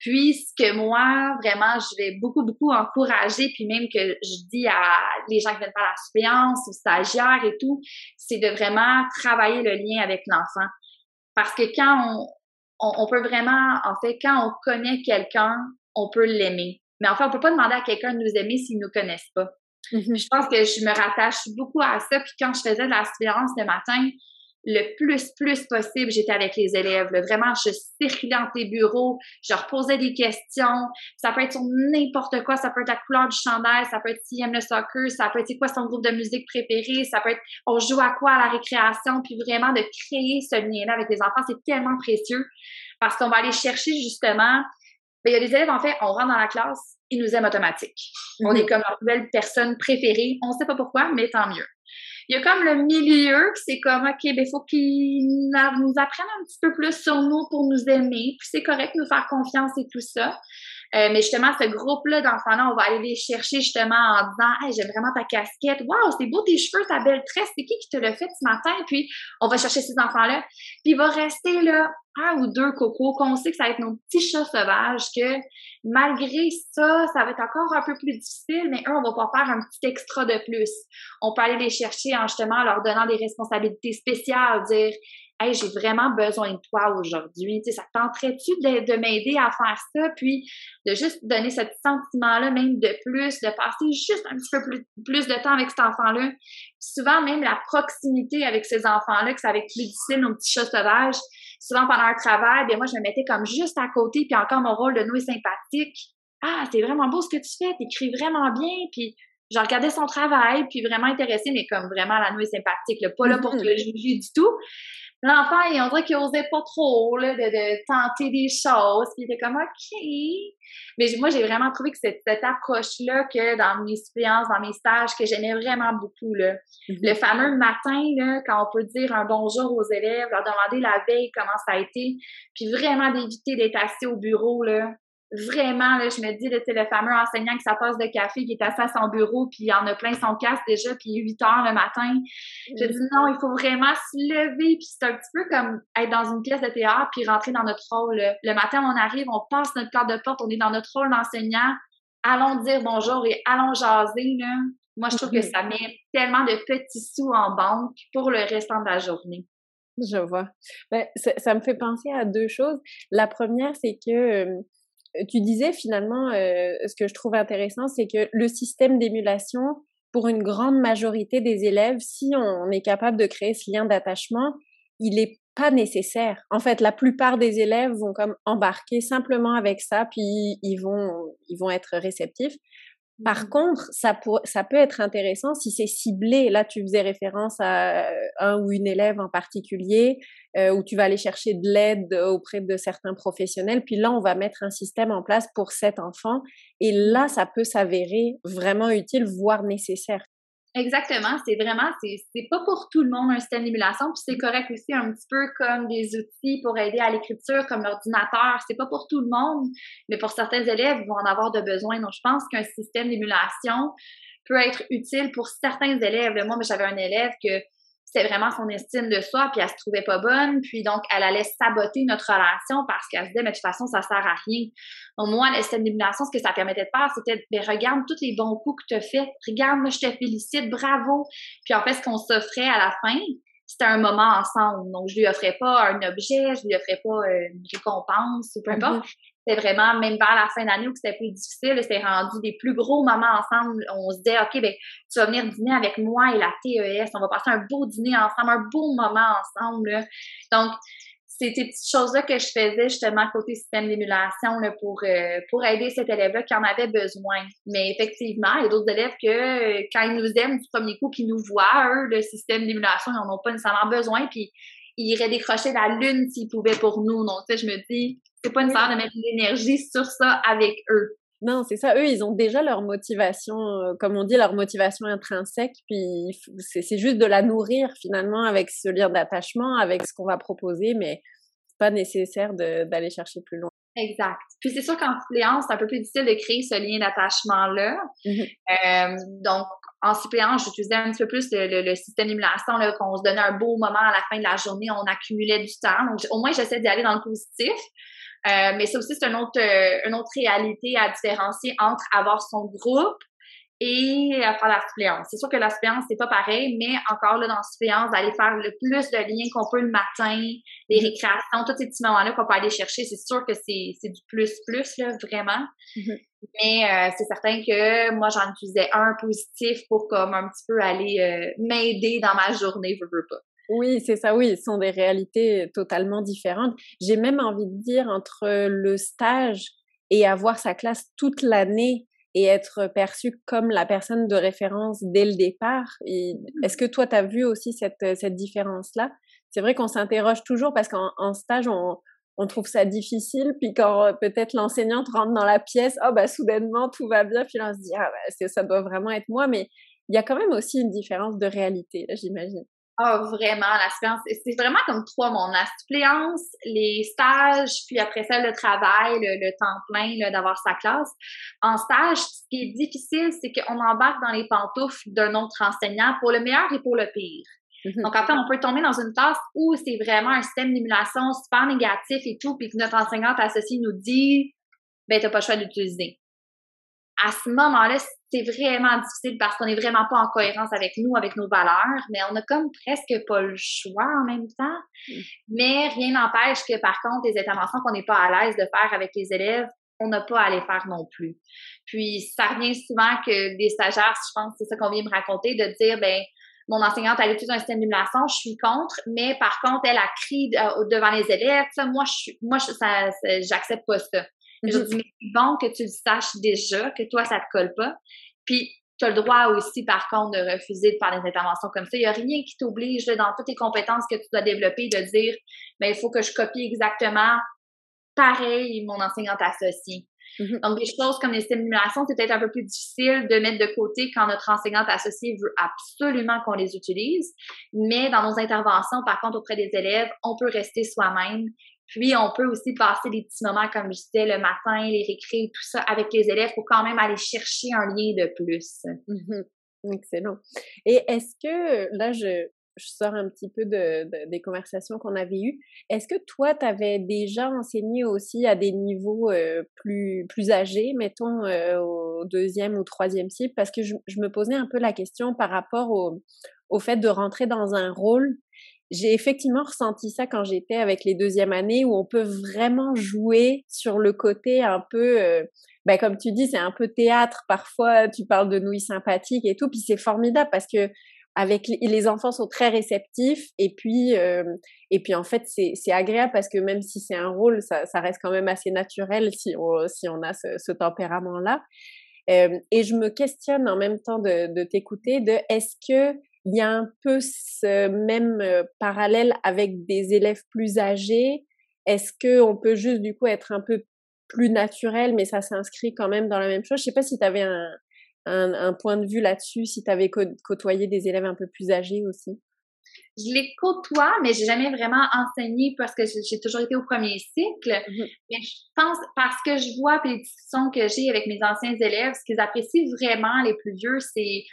Puis, ce que moi, vraiment, je vais beaucoup, beaucoup encourager, puis même que je dis à les gens qui viennent faire la suppléance, aux stagiaires et tout, c'est de vraiment travailler le lien avec l'enfant. Parce que quand on, on, peut vraiment, en fait, quand on connaît quelqu'un, on peut l'aimer. Mais enfin, on peut pas demander à quelqu'un de nous aimer s'il nous connaissent pas. Mm-hmm. Je pense que je me rattache beaucoup à ça. Puis quand je faisais de la surveillance le matin, le plus, plus possible, j'étais avec les élèves. Vraiment, je circulais entre les bureaux, je leur posais des questions. Ça peut être sur n'importe quoi. Ça peut être la couleur du chandail, ça peut être s'ils aiment le soccer, ça peut être quoi son groupe de musique préféré, ça peut être on joue à quoi à la récréation. Puis vraiment, de créer ce lien-là avec les enfants, c'est tellement précieux parce qu'on va aller chercher justement ben, il y a des élèves, en fait, on rentre dans la classe, ils nous aiment automatique. On mhm. est comme leur nouvelle personne préférée. On ne sait pas pourquoi, mais tant mieux. Il y a comme le milieu, c'est comme, OK, ben, il faut qu'ils nous apprennent un petit peu plus sur nous pour nous aimer. Puis c'est correct de nous faire confiance et tout ça. Euh, mais justement, ce groupe-là d'enfants-là, on va aller les chercher justement en disant Hey, j'aime vraiment ta casquette. Waouh, c'est beau tes cheveux, ta belle tresse. C'est qui qui te l'a fait ce matin? Puis on va chercher ces enfants-là. Puis il va rester là un ou deux cocos qu'on sait que ça va être nos petits chats sauvages, que malgré ça, ça va être encore un peu plus difficile, mais eux, on va pas faire un petit extra de plus. On peut aller les chercher en justement leur donnant des responsabilités spéciales, dire Hey, j'ai vraiment besoin de toi aujourd'hui. Tu sais, ça tenterait-tu de, de m'aider à faire ça? Puis de juste donner ce sentiment-là, même de plus, de passer juste un petit peu plus, plus de temps avec cet enfant-là? Souvent, même la proximité avec ces enfants-là, que ça être plus difficile, nos petits chats sauvages, souvent pendant un travail, bien moi, je me mettais comme juste à côté, puis encore mon rôle de nouer sympathique. Ah, c'est vraiment beau ce que tu fais, t'écris vraiment bien, puis je regardais son travail, puis vraiment intéressée, mais comme vraiment la nouée sympathique, là, pas là pour te juger du tout. L'enfant, on dirait qu'il osait pas trop là, de, de, tenter des choses, puis il était comme OK. Mais moi, j'ai vraiment trouvé que cette, cette approche-là, que dans mes expériences, dans mes stages, que j'aimais vraiment beaucoup. Là. Mm-hmm. Le fameux matin, là, quand on peut dire un bonjour aux élèves, leur demander la veille comment ça a été, puis vraiment d'éviter d'être assis au bureau, là, vraiment, là, je me dis, c'est le fameux enseignant qui sa passe de café, qui est assis à son bureau, puis il en a plein son casque déjà, puis il est 8 heures le matin. Je dis non, il faut vraiment se lever, puis c'est un petit peu comme être dans une pièce de théâtre, puis rentrer dans notre rôle. Le matin, on arrive, on passe notre carte de porte, on est dans notre rôle d'enseignant. Allons dire bonjour et allons jaser, là. Moi, je trouve que mm-hmm. ça met tellement de petits sous en banque pour le restant de la journée.
Je vois. Ben, ça, me fait penser à deux choses. La première, c'est que euh, tu disais finalement, ce que je trouve intéressant, c'est que le système d'émulation, pour une grande majorité des élèves, si on est capable de créer ce lien d'attachement, il est pas nécessaire. En fait, la plupart des élèves vont comme embarquer simplement avec ça, puis ils vont, ils vont être réceptifs. Par mmh. contre, ça, ça peut être intéressant si c'est ciblé. Là, tu faisais référence à euh, un ou une élève en particulier, euh, où tu vas aller chercher de l'aide auprès de certains professionnels. Puis là, on va mettre un système en place pour cet enfant. Et là, ça peut s'avérer vraiment utile, voire nécessaire.
Exactement, c'est vraiment, c'est pas pour tout le monde un système d'émulation, puis c'est correct aussi un petit peu comme des outils pour aider à l'écriture, comme l'ordinateur, c'est pas pour tout le monde, mais pour certains élèves, ils vont en avoir de besoin. Donc, je pense qu'un système d'émulation peut être utile pour certains élèves. Moi, j'avais un élève que c'était vraiment son estime de soi, puis elle se trouvait pas bonne, puis donc elle allait saboter notre relation parce qu'elle se disait, mais de toute façon, ça sert à rien. Donc, moi, l'estime d'émulation, ce que ça permettait de faire, c'était, mais regarde tous les bons coups que tu as faits, regarde, moi, je te félicite, bravo. Puis en fait, ce qu'on s'offrait à la fin, c'était un moment ensemble. Donc, je lui offrais pas un objet, je lui offrais pas une récompense ou peu importe. Mm-hmm c'était vraiment, même vers la fin d'année où c'était plus difficile, c'était rendu des plus gros moments ensemble. On se disait, OK, ben, tu vas venir dîner avec moi et la TES. On va passer un beau dîner ensemble, un beau moment ensemble. Donc, c'est ces petites choses-là que je faisais justement côté système d'émulation pour, euh, pour aider cet élève-là qui en avait besoin. Mais effectivement, il y a d'autres élèves que quand ils nous aiment du premier coup, qui nous voient, eux, le système d'émulation, ils n'en ont pas nécessairement besoin. Puis ils iraient décrocher la lune s'ils pouvaient pour nous. Donc, tu sais, je me dis, c'est pas nécessaire de mettre de l'énergie sur ça avec eux.
Non, c'est ça. Eux, ils ont déjà leur motivation, euh, comme on dit, leur motivation intrinsèque. Puis c'est juste de la nourrir finalement avec ce lien d'attachement, avec ce qu'on va proposer, mais c'est pas nécessaire d'aller chercher plus loin.
Exact. Puis c'est sûr qu'en suppléance, c'est un peu plus difficile de créer ce lien d'attachement-là. Mmh euh, donc, en suppléance, j'utilisais un petit peu plus le, système d'émulation, qu'on se donnait un beau moment à la fin de la journée, on accumulait du temps. Donc, au moins, j'essaie d'y aller dans le positif. Euh, mais ça aussi, c'est une autre, euh, une autre réalité à différencier entre avoir son groupe et faire la suppléance. C'est sûr que la suppléance, c'est pas pareil, mais encore là, dans la suppléance, d'aller faire le plus de liens qu'on peut le matin, les mm-hmm. récréations, tous ces petits moments-là qu'on peut aller chercher, c'est sûr que c'est du plus-plus, là, vraiment. Mm-hmm. Mais euh, c'est certain que moi, j'en utilisais un positif pour comme un petit peu aller m'aider dans ma journée, je veux pas.
Oui, c'est ça, oui, ce sont des réalités totalement différentes. J'ai même envie de dire entre le stage et avoir sa classe toute l'année et être perçu comme la personne de référence dès le départ. Mmh. Est-ce que toi, tu as vu aussi cette, cette différence-là? C'est vrai qu'on s'interroge toujours parce qu'en stage, on, on trouve ça difficile, puis quand peut-être l'enseignante rentre dans la pièce, oh bah soudainement tout va bien, puis là on se dit ah bah, ça doit vraiment être moi, mais il y a quand même aussi une différence de réalité, j'imagine.
Ah, oh, vraiment, la suppléance. C'est vraiment comme trois mondes. La suppléance, les stages, puis après ça, le travail, le, temps plein d'avoir sa classe. En stage, ce qui est difficile, c'est qu'on embarque dans les pantoufles d'un autre enseignant pour le meilleur et pour le pire. Mm-hmm. Donc, en fait, on peut tomber dans une classe où c'est vraiment un système d'émulation super négatif et tout, puis que notre enseignante associée nous dit, ben, t'as pas le choix d'utiliser à ce moment-là, c'est vraiment difficile parce qu'on n'est vraiment pas en cohérence avec nous, avec nos valeurs, mais on a comme presque pas le choix en même temps. Mm. Mais rien n'empêche que, par contre, les interventions qu'on n'est pas à l'aise de faire avec les élèves, on n'a pas à les faire non plus. Puis, ça revient souvent que des stagiaires, je pense, c'est ça qu'on vient me raconter, de dire, ben, mon enseignante, elle utilise un système d'émulation, je suis contre, mais par contre, elle a crié euh, devant les élèves, ça, moi, je moi, ça, j'accepte pas ça. Je dis, mais c'est bon que tu le saches déjà, que toi, ça te colle pas. Puis, tu as le droit aussi, par contre, de refuser de faire des interventions comme ça. Il n'y a rien qui t'oblige, dans toutes les compétences que tu dois développer, de dire, mais ben, il faut que je copie exactement pareil mon enseignante associée. Mm-hmm. Donc, des choses comme les stimulations, c'est peut-être un peu plus difficile de mettre de côté quand notre enseignante associée veut absolument qu'on les utilise. Mais dans nos interventions, par contre, auprès des élèves, on peut rester soi-même puis, on peut aussi passer des petits moments, comme je disais, le matin, les récrés, tout ça, avec les élèves pour quand même aller chercher un lien de plus.
Mmh Excellent. Et est-ce que, là, je, je sors un petit peu de, des conversations qu'on avait eues. Est-ce que toi, tu avais déjà enseigné aussi à des niveaux euh, plus, plus âgés, mettons euh, au deuxième ou troisième cycle? Parce que je, je, me posais un peu la question par rapport au, au fait de rentrer dans un rôle j'ai effectivement ressenti ça quand j'étais avec les deuxièmes années où on peut vraiment jouer sur le côté un peu, euh, ben comme tu dis, c'est un peu théâtre. Parfois, tu parles de nouilles sympathiques et tout, puis c'est formidable parce que avec les, enfants sont très réceptifs et puis euh, et puis en fait c'est agréable parce que même si c'est un rôle, ça, reste quand même assez naturel si on si on a ce, ce tempérament là. Euh, et je me questionne en même temps de, de t'écouter de est-ce que il y a un peu ce même euh, parallèle avec des élèves plus âgés. Est-ce que on peut juste du coup être un peu plus naturel, mais ça s'inscrit quand même dans la même chose? Je sais pas si tu avais un, un, un, point de vue là-dessus, si tu avais côtoyé des élèves un peu plus âgés aussi.
Je les côtoie, mais j'ai jamais vraiment enseigné parce que j'ai toujours été au premier cycle. Mmh mais je pense, parce que je vois les discussions que j'ai avec mes anciens élèves, ce qu'ils apprécient vraiment, les plus vieux, c'est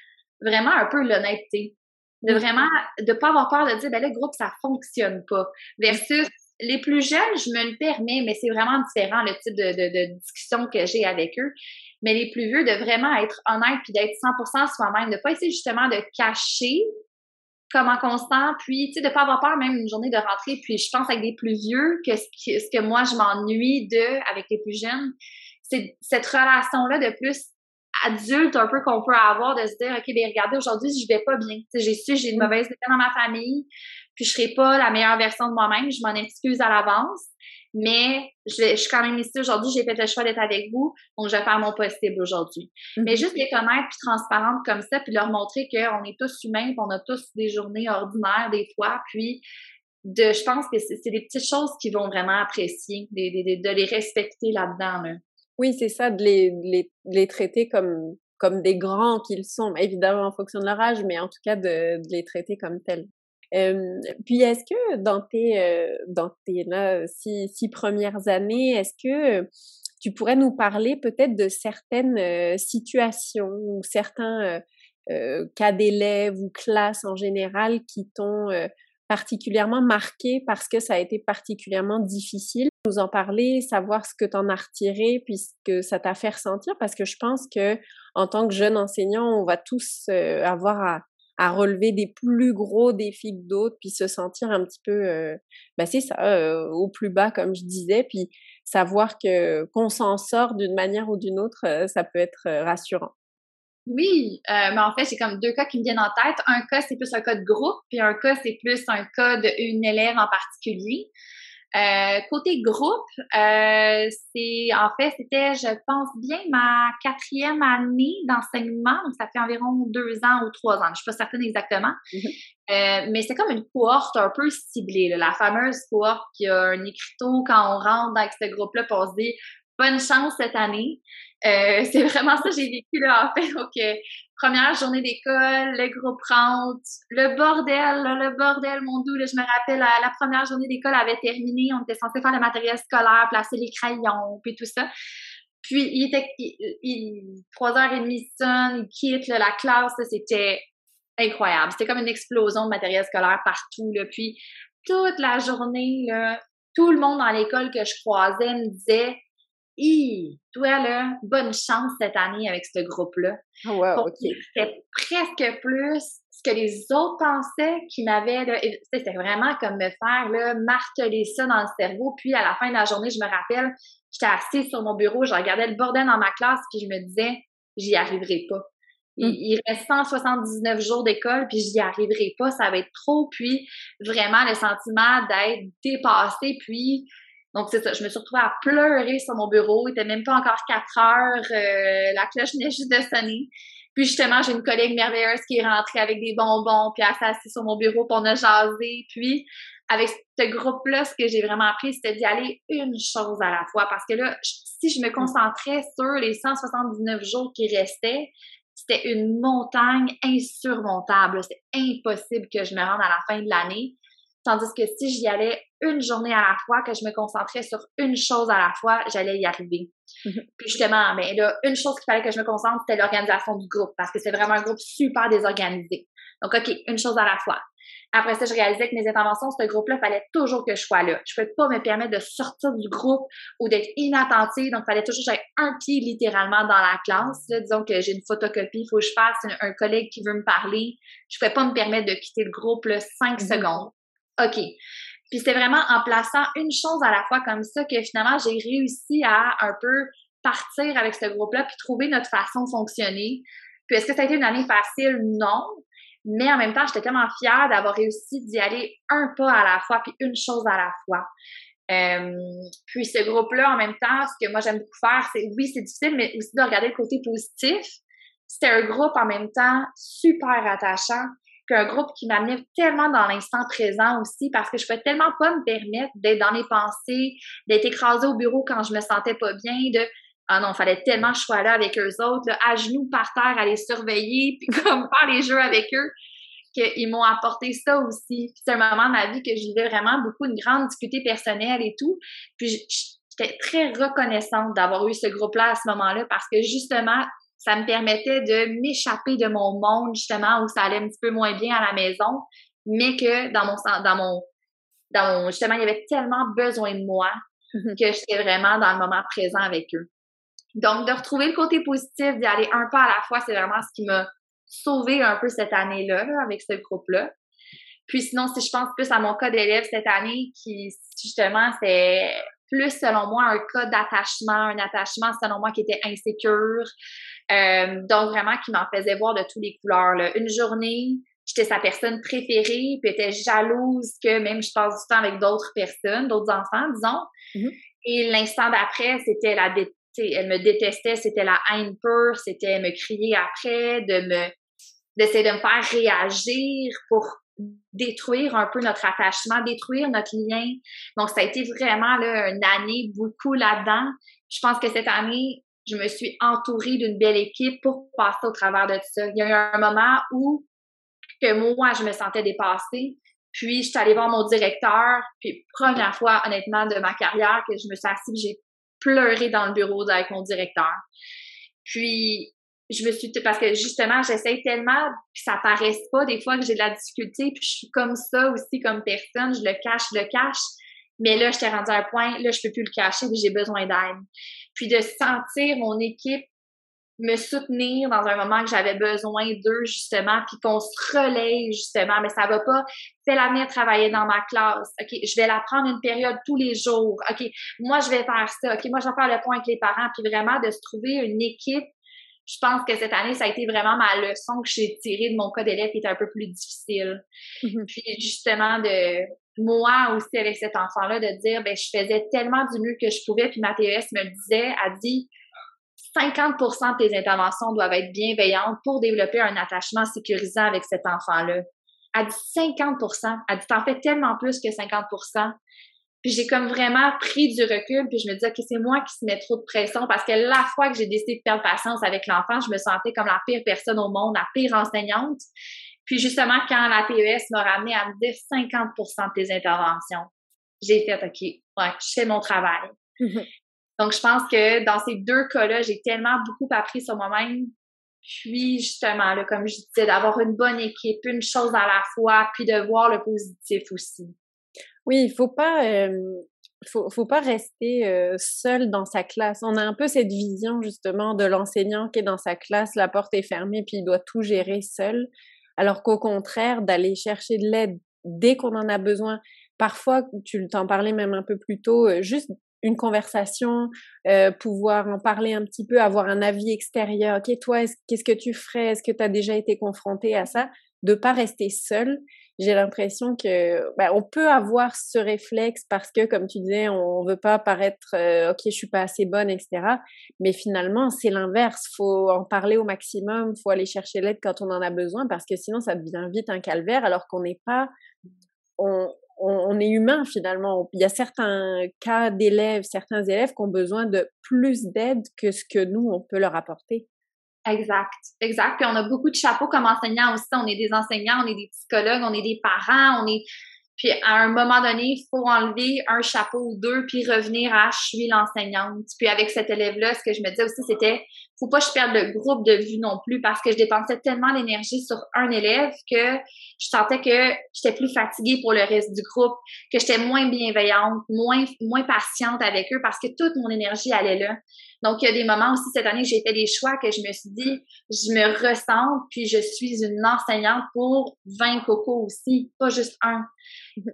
vraiment un peu l'honnêteté de vraiment de pas avoir peur de dire ben le groupe ça fonctionne pas. Versus les plus jeunes je me le permets mais c'est vraiment différent le type de, de, de discussion que j'ai avec eux. Mais les plus vieux de vraiment être honnête puis d'être 100% soi-même de pas essayer justement de cacher comment constant puis tu sais de pas avoir peur même une journée de rentrée. Puis je pense avec des plus vieux que ce que, ce que moi je m'ennuie de avec les plus jeunes c'est cette relation là de plus adulte un peu qu'on peut avoir de se dire OK, ben regardez, aujourd'hui, je vais pas bien. J'ai su, j'ai une mm. mauvaise idée dans ma famille, puis je serai pas la meilleure version de moi-même, je m'en excuse à l'avance. Mais je, suis quand même ici aujourd'hui, j'ai fait le choix d'être avec vous, donc je vais faire mon possible aujourd'hui. Mm-hmm. Mais juste être honnête puis transparente comme ça, puis leur montrer qu'on est tous humains, qu'on a tous des journées ordinaires des fois, puis de, je pense que c'est des petites choses qu'ils vont vraiment apprécier, de, de, de les respecter là-dedans. Là.
Oui, c'est ça, de les, les, traiter comme, comme des grands qu'ils sont, évidemment en fonction de leur âge, mais en tout cas de, les traiter comme tels. Puis est-ce que dans tes, dans tes six, six premières années, est-ce que tu pourrais nous parler peut-être de certaines situations ou certains cas d'élèves ou classes en général qui t'ont particulièrement marqué parce que ça a été particulièrement difficile. Nous en parler, savoir ce que tu en as retiré, puisque ça t'a fait ressentir, parce que je pense que en tant que jeune enseignant, on va tous euh, avoir à, relever des plus gros défis que d'autres, puis se sentir un petit peu, euh, ben c'est ça, euh, au plus bas, comme je disais, puis savoir que qu'on s'en sort d'une manière ou d'une autre, ça peut être rassurant.
Oui, euh, mais en fait, j'ai comme deux cas qui me viennent en tête. Un cas, c'est plus un cas de groupe, puis un cas, c'est plus un cas d'une élève en particulier. Euh, côté groupe, euh, c'est en fait, c'était, je pense bien, ma quatrième année d'enseignement, donc ça fait environ deux ans ou trois ans, je suis pas certaine exactement. Mm-hmm. mais c'est comme une cohorte un peu ciblée, la fameuse cohorte qui a un écriteau quand on rentre dans ce groupe-là, pour se dire bonne chance cette année. Euh, [laughs] c'est vraiment ça que j'ai vécu là en fait. Euh, première journée d'école, le groupe rentre, le bordel, le bordel, mon doux. Là, je me rappelle, la, première journée d'école avait terminé, on était censé faire le matériel scolaire, placer les crayons, puis tout ça. Puis il était heures et demie sonne, il quitte la classe, c'était incroyable. C'était comme une explosion de matériel scolaire partout. Là. Puis toute la journée, tout le monde dans l'école que je croisais me disait Hi, toi là, bonne chance cette année avec ce groupe-là.
Wow.
C'était presque plus ce que les autres pensaient qui m'avaient c'était vraiment comme me faire là, marteler ça dans le cerveau. Puis à la fin de la journée, je me rappelle, j'étais assise sur mon bureau, je regardais le bordel dans ma classe, puis je me disais, j'y arriverai pas. Il, hum. il, reste 179 jours d'école, puis j'y arriverai pas, ça va être trop. Puis vraiment le sentiment d'être dépassé, puis donc, c'est ça. Je me suis retrouvée à pleurer sur mon bureau. Il était même pas encore 4 heures. Euh, la cloche venait juste de sonner. Puis justement, j'ai une collègue merveilleuse qui est rentrée avec des bonbons, puis elle s'est assise sur mon bureau, pour on a jasé. Puis, avec ce groupe-là, ce que j'ai vraiment appris, c'était d'y aller une chose à la fois. Parce que là, si je me concentrais sur les 179 jours qui restaient, c'était une montagne insurmontable. C'était impossible que je me rende à la fin de l'année. Tandis que si j'y allais une journée à la fois, que je me concentrais sur une chose à la fois, j'allais y arriver. Mm-hmm. Puis justement, mais là, une chose qu'il fallait que je me concentre, c'était l'organisation du groupe, parce que c'est vraiment un groupe super désorganisé. Donc, OK, une chose à la fois. Après ça, je réalisais que mes interventions, ce groupe-là, fallait toujours que je sois là. Je ne pouvais pas me permettre de sortir du groupe ou d'être inattentive. Donc, il fallait toujours que j'aille un pied littéralement dans la classe. Disons que j'ai une photocopie, il faut que je fasse un, collègue qui veut me parler. Je ne pouvais pas me permettre de quitter le groupe là, cinq mm-hmm. secondes OK. Puis c'est vraiment en plaçant une chose à la fois comme ça que finalement j'ai réussi à un peu partir avec ce groupe-là puis trouver notre façon de fonctionner. Puis est-ce que ça a été une année facile? Non. Mais en même temps, j'étais tellement fière d'avoir réussi d'y aller un pas à la fois puis une chose à la fois. Euh, puis ce groupe-là, en même temps, ce que moi j'aime beaucoup faire, c'est oui, c'est difficile, mais aussi de regarder le côté positif. C'était un groupe en même temps super attachant, puis un groupe qui m'amenait tellement dans l'instant présent aussi, parce que je pouvais tellement pas me permettre d'être dans mes pensées, d'être écrasée au bureau quand je me sentais pas bien, de ah non, fallait tellement que là avec eux autres, à genoux par terre, à les surveiller, [laughs] puis comme faire les jeux avec eux qu'ils m'ont apporté ça aussi. C'est un moment de ma vie que je vivais vraiment beaucoup une grande difficulté personnelle et tout. Puis j'étais très reconnaissante d'avoir eu ce groupe-là à ce moment-là parce que justement, ça me permettait de m'échapper de mon monde, justement, où ça allait un petit peu moins bien à la maison, mais que dans mon dans mon dans mon justement, il y avait tellement besoin de moi mm-hmm. que j'étais vraiment dans le moment présent avec eux. Donc, de retrouver le côté positif, d'y aller un pas à la fois, c'est vraiment ce qui m'a sauver un peu cette année-là avec ce groupe-là. Puis sinon, si je pense plus à mon cas d'élève cette année, qui justement, c'est plus selon moi un cas d'attachement, un attachement selon moi qui était insécure, euh, donc vraiment qui m'en faisait voir de toutes les couleurs. Là. Une journée, j'étais sa personne préférée, puis était jalouse que même je passe du temps avec d'autres personnes, d'autres enfants, disons. Mm-hmm. Et l'instant d'après, c'était la elle me détestait, c'était la haine pure, c'était me crier après, de me d'essayer de me faire réagir pour détruire un peu notre attachement, détruire notre lien. Donc, ça a été vraiment là, une année beaucoup là-dedans. Je pense que cette année, je me suis entourée d'une belle équipe pour passer au travers de tout ça. Il y a eu un moment où que moi, je me sentais dépassée. Puis, je suis allée voir mon directeur. Puis, première fois, honnêtement, de ma carrière, que je me suis assise, j'ai pleuré dans le bureau avec mon directeur. Puis, je me suis parce que justement j'essaie tellement que ça paraisse pas des fois que j'ai de la difficulté puis je suis comme ça aussi comme personne je le cache je le cache mais là j'étais rendue à un point là je peux plus le cacher puis j'ai besoin d'aide. Puis de sentir mon équipe me soutenir dans un moment que j'avais besoin d'eux justement puis qu'on se relaye justement. Mais ça va pas fais la venir travailler dans ma classe. Ok je vais la prendre une période tous les jours. Ok moi je vais faire ça. Ok moi je vais faire le point avec les parents. Puis vraiment de se trouver une équipe je pense que cette année, ça a été vraiment ma leçon que j'ai tirée de mon cas d'élève qui était un peu plus difficile. Mm-hmm. Puis justement, de moi aussi avec cet enfant-là, de dire, ben je faisais tellement du mieux que je pouvais, puis ma TES me le disait, a dit 50% de tes interventions doivent être bienveillantes pour développer un attachement sécurisant avec cet enfant-là. Elle dit 50% Elle dit, t'en fais tellement plus que 50% puis j'ai comme vraiment pris du recul, puis je me disais que c'est moi qui se mets trop de pression parce que la fois que j'ai décidé de perdre patience avec l'enfant, je me sentais comme la pire personne au monde, la pire enseignante. Puis justement, quand la TES m'a ramené à me dire 50% de tes interventions, j'ai fait OK, ouais, je fais mon travail. Mm-hmm. Donc, je pense que dans ces deux cas-là, j'ai tellement beaucoup appris sur moi-même. Puis, justement, là, comme je disais, d'avoir une bonne équipe, une chose à la fois, puis de voir le positif aussi.
Oui, il faut pas, faut, faut pas rester seul dans sa classe. On a un peu cette vision justement de l'enseignant qui est dans sa classe, la porte est fermée, puis il doit tout gérer seul. Alors qu'au contraire, d'aller chercher de l'aide dès qu'on en a besoin. Parfois, tu t'en parlais même un peu plus tôt, juste une conversation, pouvoir en parler un petit peu, avoir un avis extérieur. Ok, toi, qu'est-ce que tu ferais? Est-ce que tu as déjà été confronté à ça? De pas rester seul j'ai l'impression que bah, on peut avoir ce réflexe parce que, comme tu disais, on veut pas paraître euh, ok, je suis pas assez bonne, etc. Mais finalement, c'est l'inverse. Faut en parler au maximum. Faut aller chercher l'aide quand on en a besoin parce que sinon, ça devient vite un calvaire. Alors qu'on n'est pas, on, est humain finalement. Il y a certains cas d'élèves, certains élèves qui ont besoin de plus d'aide que ce que nous on peut leur apporter.
Exact, exact. Puis on a beaucoup de chapeaux comme enseignants aussi. On est des enseignants, on est des psychologues, on est des parents, on est. Puis à un moment donné, il faut enlever un chapeau ou deux, puis revenir à je suis l'enseignante. Puis avec cet élève-là, ce que je me disais aussi, c'était faut pas que je perde le groupe de vue non plus parce que je dépensais tellement d'énergie sur un élève que je sentais que j'étais plus fatiguée pour le reste du groupe, que j'étais moins bienveillante, moins, moins patiente avec eux parce que toute mon énergie allait là. Donc, il y a des moments aussi cette année, j'ai fait des choix que je me suis dit, je me ressens, puis je suis une enseignante pour 20 cocos aussi, pas juste un.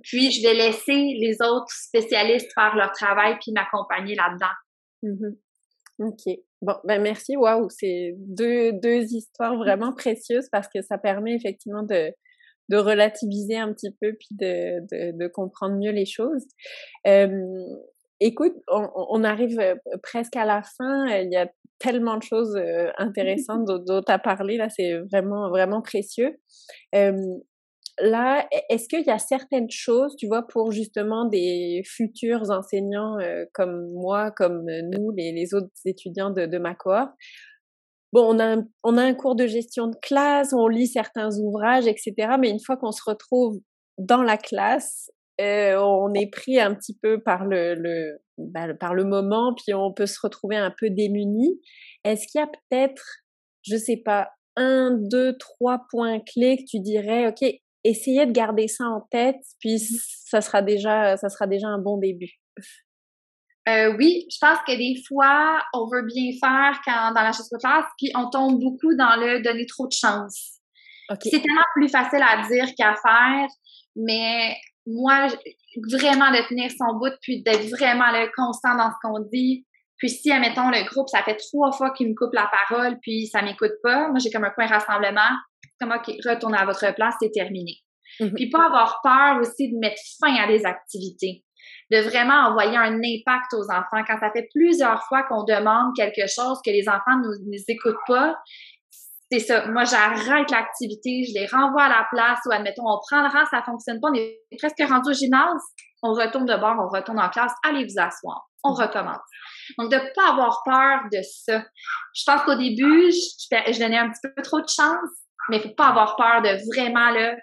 Puis, je vais laisser les autres spécialistes faire leur travail puis m'accompagner là-dedans.
Mm-hmm. OK. Bon, ben merci. Waouh, c'est deux, deux histoires vraiment précieuses parce que ça permet effectivement de, de relativiser un petit peu puis de, de, de comprendre mieux les choses. Euh, Écoute, on, arrive euh, presque à la fin. Il y a tellement de choses euh, intéressantes [laughs] dont tu as parlé. Là, c'est vraiment, vraiment précieux. Là, e, est-ce qu'il y a certaines choses, tu vois, pour justement des futurs enseignants euh, comme moi, comme nous, les, autres étudiants de, de ma cohorte, Bon, on a, un, on a un cours de gestion de classe, on lit certains ouvrages, etc. Mais une fois qu'on se retrouve dans la classe, euh, on est pris un petit peu par le, le bah, par le moment, puis on peut se retrouver un peu démuni. Est-ce qu'il y a peut-être, je sais pas, un, deux, trois points clés que tu dirais, ok, essayez de garder ça en tête, puis mmh ça sera déjà, ça sera déjà un bon début.
Euh, oui, je pense que des fois, on veut bien faire quand dans la chose de classe, puis on tombe beaucoup dans le donner trop de chance. C'est tellement plus facile à dire qu'à faire, mais moi, vraiment de tenir son bout, puis d'être vraiment le constant dans ce qu'on dit. Puis si, admettons, le groupe, ça fait trois fois qu'il me coupe la parole, puis ça m'écoute pas, moi, j'ai comme un point rassemblement, comme, OK, retournez à votre place, c'est terminé. Mm-hmm. Puis pas avoir peur aussi de mettre fin à des activités, de vraiment envoyer un impact aux enfants. Quand ça fait plusieurs fois qu'on demande quelque chose que les enfants ne nous, nous écoutent pas, c'est ça. Moi, j'arrête l'activité, je les renvoie à la place ou admettons, on prend le rang, ça fonctionne pas, on est presque rendu au gymnase, on retourne de bord, on retourne en classe, allez vous asseoir, on mm. recommence. Donc, de pas avoir peur de ça. Je pense qu'au début, je, je, donnais un petit peu trop de chance, mais il faut pas avoir peur de vraiment là,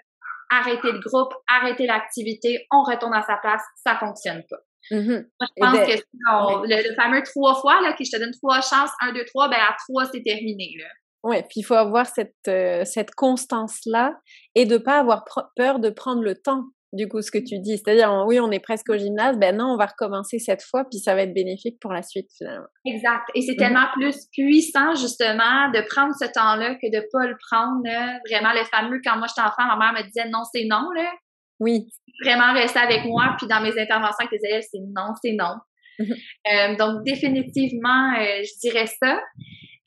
arrêter le groupe, arrêter l'activité, on retourne à sa place, ça fonctionne pas. Mm-hmm. Moi, je pense que le, fameux trois fois, là, que je te donne trois chances, un, deux, trois, ben à trois, c'est terminé. Là.
Ouais, puis il faut avoir cette, euh, cette constance-là et de pas avoir peur de prendre le temps, du coup, ce que tu dis. C'est-à-dire, oui, on est presque au gymnase, ben non, on va recommencer cette fois, puis ça va être bénéfique pour la suite, finalement.
Exact. Et c'est mmh tellement plus puissant, justement, de prendre ce temps-là que de pas le prendre. Vraiment, le fameux, quand moi j'étais enfant, ma mère me disait non, c'est non, là.
Oui.
Vraiment rester avec moi, puis dans mes interventions avec les élèves, c'est non, c'est non. Mmh euh, donc, définitivement, euh, je dirais ça.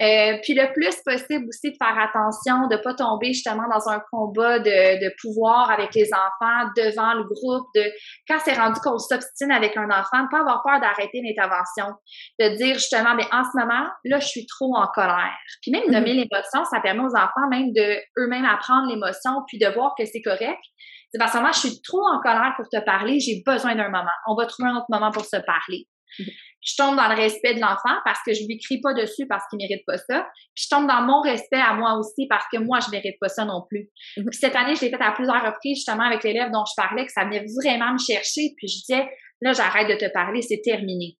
Euh, puis le plus possible aussi de faire attention, de pas tomber justement dans un combat de, de pouvoir avec les enfants devant le groupe, de quand c'est rendu qu'on s'obstine avec un enfant, de pas avoir peur d'arrêter l'intervention, de dire justement, mais en ce moment, là, je suis trop en colère. Puis même nommer mm-hmm. l'émotion, ça permet aux enfants même de eux-mêmes apprendre l'émotion, puis de voir que c'est correct. C'est parce que moi, je suis trop en colère pour te parler, j'ai besoin d'un moment. On va trouver un autre moment pour se parler. Je tombe dans le respect de l'enfant parce que je lui crie pas dessus parce qu'il mérite pas ça. Puis je tombe dans mon respect à moi aussi parce que moi, je mérite pas ça non plus. Mhm. Puis cette année, je l'ai fait à plusieurs reprises justement avec l'élève dont je parlais, que ça venait vraiment me chercher. Puis je disais, là, j'arrête de te parler, c'est terminé.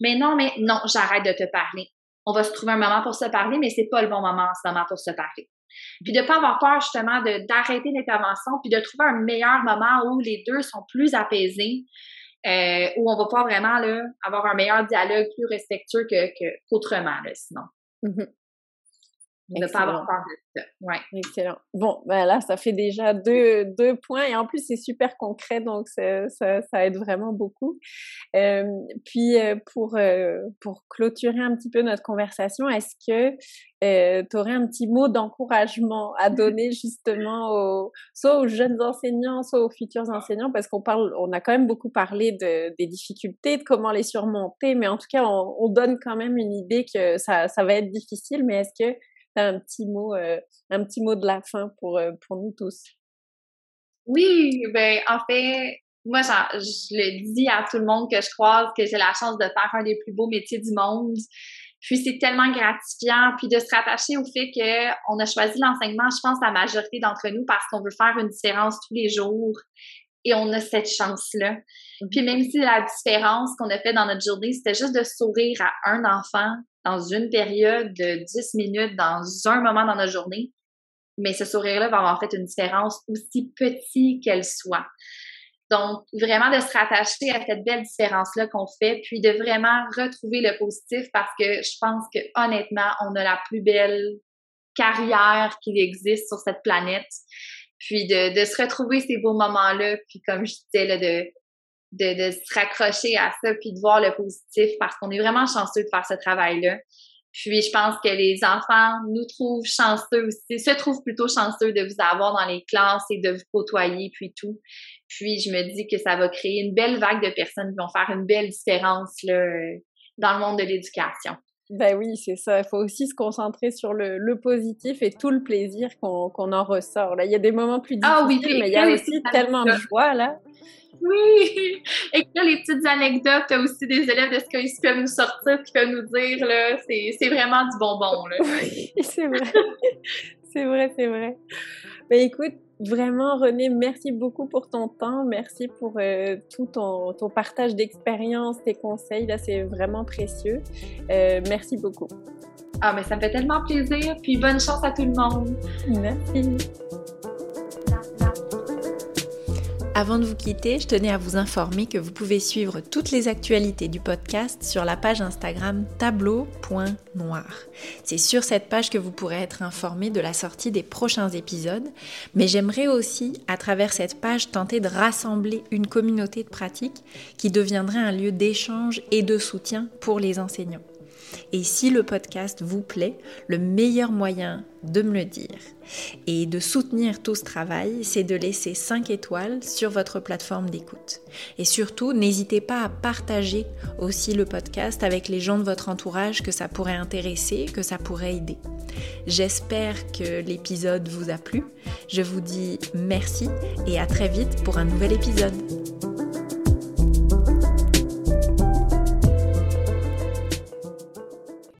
Mais non, mais non, j'arrête de te parler. On va se trouver un moment pour se parler, mais c'est pas le bon moment en ce moment pour se parler. Puis de pas avoir peur justement d'arrêter l'intervention, puis de trouver un meilleur moment où les deux sont plus apaisés, euh, où on va pas vraiment avoir un meilleur dialogue plus respectueux que, qu'autrement, sinon. Mm-hmm. Ne pas avoir peur de ça. Ouais.
Excellent. Bon, ben là, ça fait déjà deux, deux points et en plus, c'est super concret, donc ça, ça, ça aide vraiment beaucoup. Euh, puis, euh, pour, euh, pour clôturer un petit peu notre conversation, est-ce que euh, tu aurais un petit mot d'encouragement à [laughs] donner justement aux, soit aux jeunes enseignants, soit aux futurs enseignants, parce qu'on parle, on a quand même beaucoup parlé de, des difficultés, de comment les surmonter, mais en tout cas, on, on donne quand même une idée que ça, ça va être difficile, mais est-ce que un petit mot, euh, un petit mot de la fin pour, euh, pour nous tous.
Oui, ben en fait, moi, je le dis à tout le monde que je croise que j'ai la chance de faire un des plus beaux métiers du monde. Puis c'est tellement gratifiant, puis de se rattacher au fait qu'on a choisi l'enseignement, je pense, la majorité d'entre nous parce qu'on veut faire une différence tous les jours et on a cette chance-là. Mm-hmm. Puis même si la différence qu'on a fait dans notre journée, c'était juste de sourire à un enfant, dans une période de 10 minutes, dans un moment dans notre journée, mais ce sourire-là va avoir fait une différence aussi petite qu'elle soit. Donc, vraiment de se rattacher à cette belle différence-là qu'on fait, puis de vraiment retrouver le positif parce que je pense que honnêtement, on a la plus belle carrière qu'il existe sur cette planète. Puis de, se retrouver ces beaux moments-là, puis comme je disais, de, de, de se raccrocher à ça, puis de voir le positif parce qu'on est vraiment chanceux de faire ce travail-là. Puis je pense que les enfants nous trouvent chanceux aussi, se trouvent plutôt chanceux de vous avoir dans les classes et de vous côtoyer, puis tout. Puis je me dis que ça va créer une belle vague de personnes qui vont faire une belle différence là, dans le monde de l'éducation.
Ben oui, c'est ça. Il faut aussi se concentrer sur le, le positif et tout le plaisir qu'on qu'on en ressort. Là, il y a des moments plus difficiles, ah oui, mais il y a aussi tellement de joie là.
Oui! [laughs] Et là, les petites anecdotes aussi des élèves de ce qu'ils peuvent nous sortir, qui peuvent nous dire, là, c'est vraiment du bonbon, là. [laughs]
Oui, c'est vrai. c'est vrai, c'est vrai. Ben écoute, Vraiment, René, merci beaucoup pour ton temps. Merci pour euh, tout ton, ton partage d'expérience, tes conseils. Là, c'est vraiment précieux. Euh, merci beaucoup.
Ah, mais ça me fait tellement plaisir. Puis bonne chance à tout le monde.
Merci. Avant de vous quitter, je tenais à vous informer que vous pouvez suivre toutes les actualités du podcast sur la page Instagram tableau.noir. C'est sur cette page que vous pourrez être informé de la sortie des prochains épisodes, mais j'aimerais aussi, à travers cette page, tenter de rassembler une communauté de pratique qui deviendrait un lieu d'échange et de soutien pour les enseignants. Et si le podcast vous plaît, le meilleur moyen de me le dire et de soutenir tout ce travail, c'est de laisser 5 étoiles sur votre plateforme d'écoute. Et surtout, n'hésitez pas à partager aussi le podcast avec les gens de votre entourage que ça pourrait intéresser, que ça pourrait aider. J'espère que l'épisode vous a plu. Je vous dis merci et à très vite pour un nouvel épisode.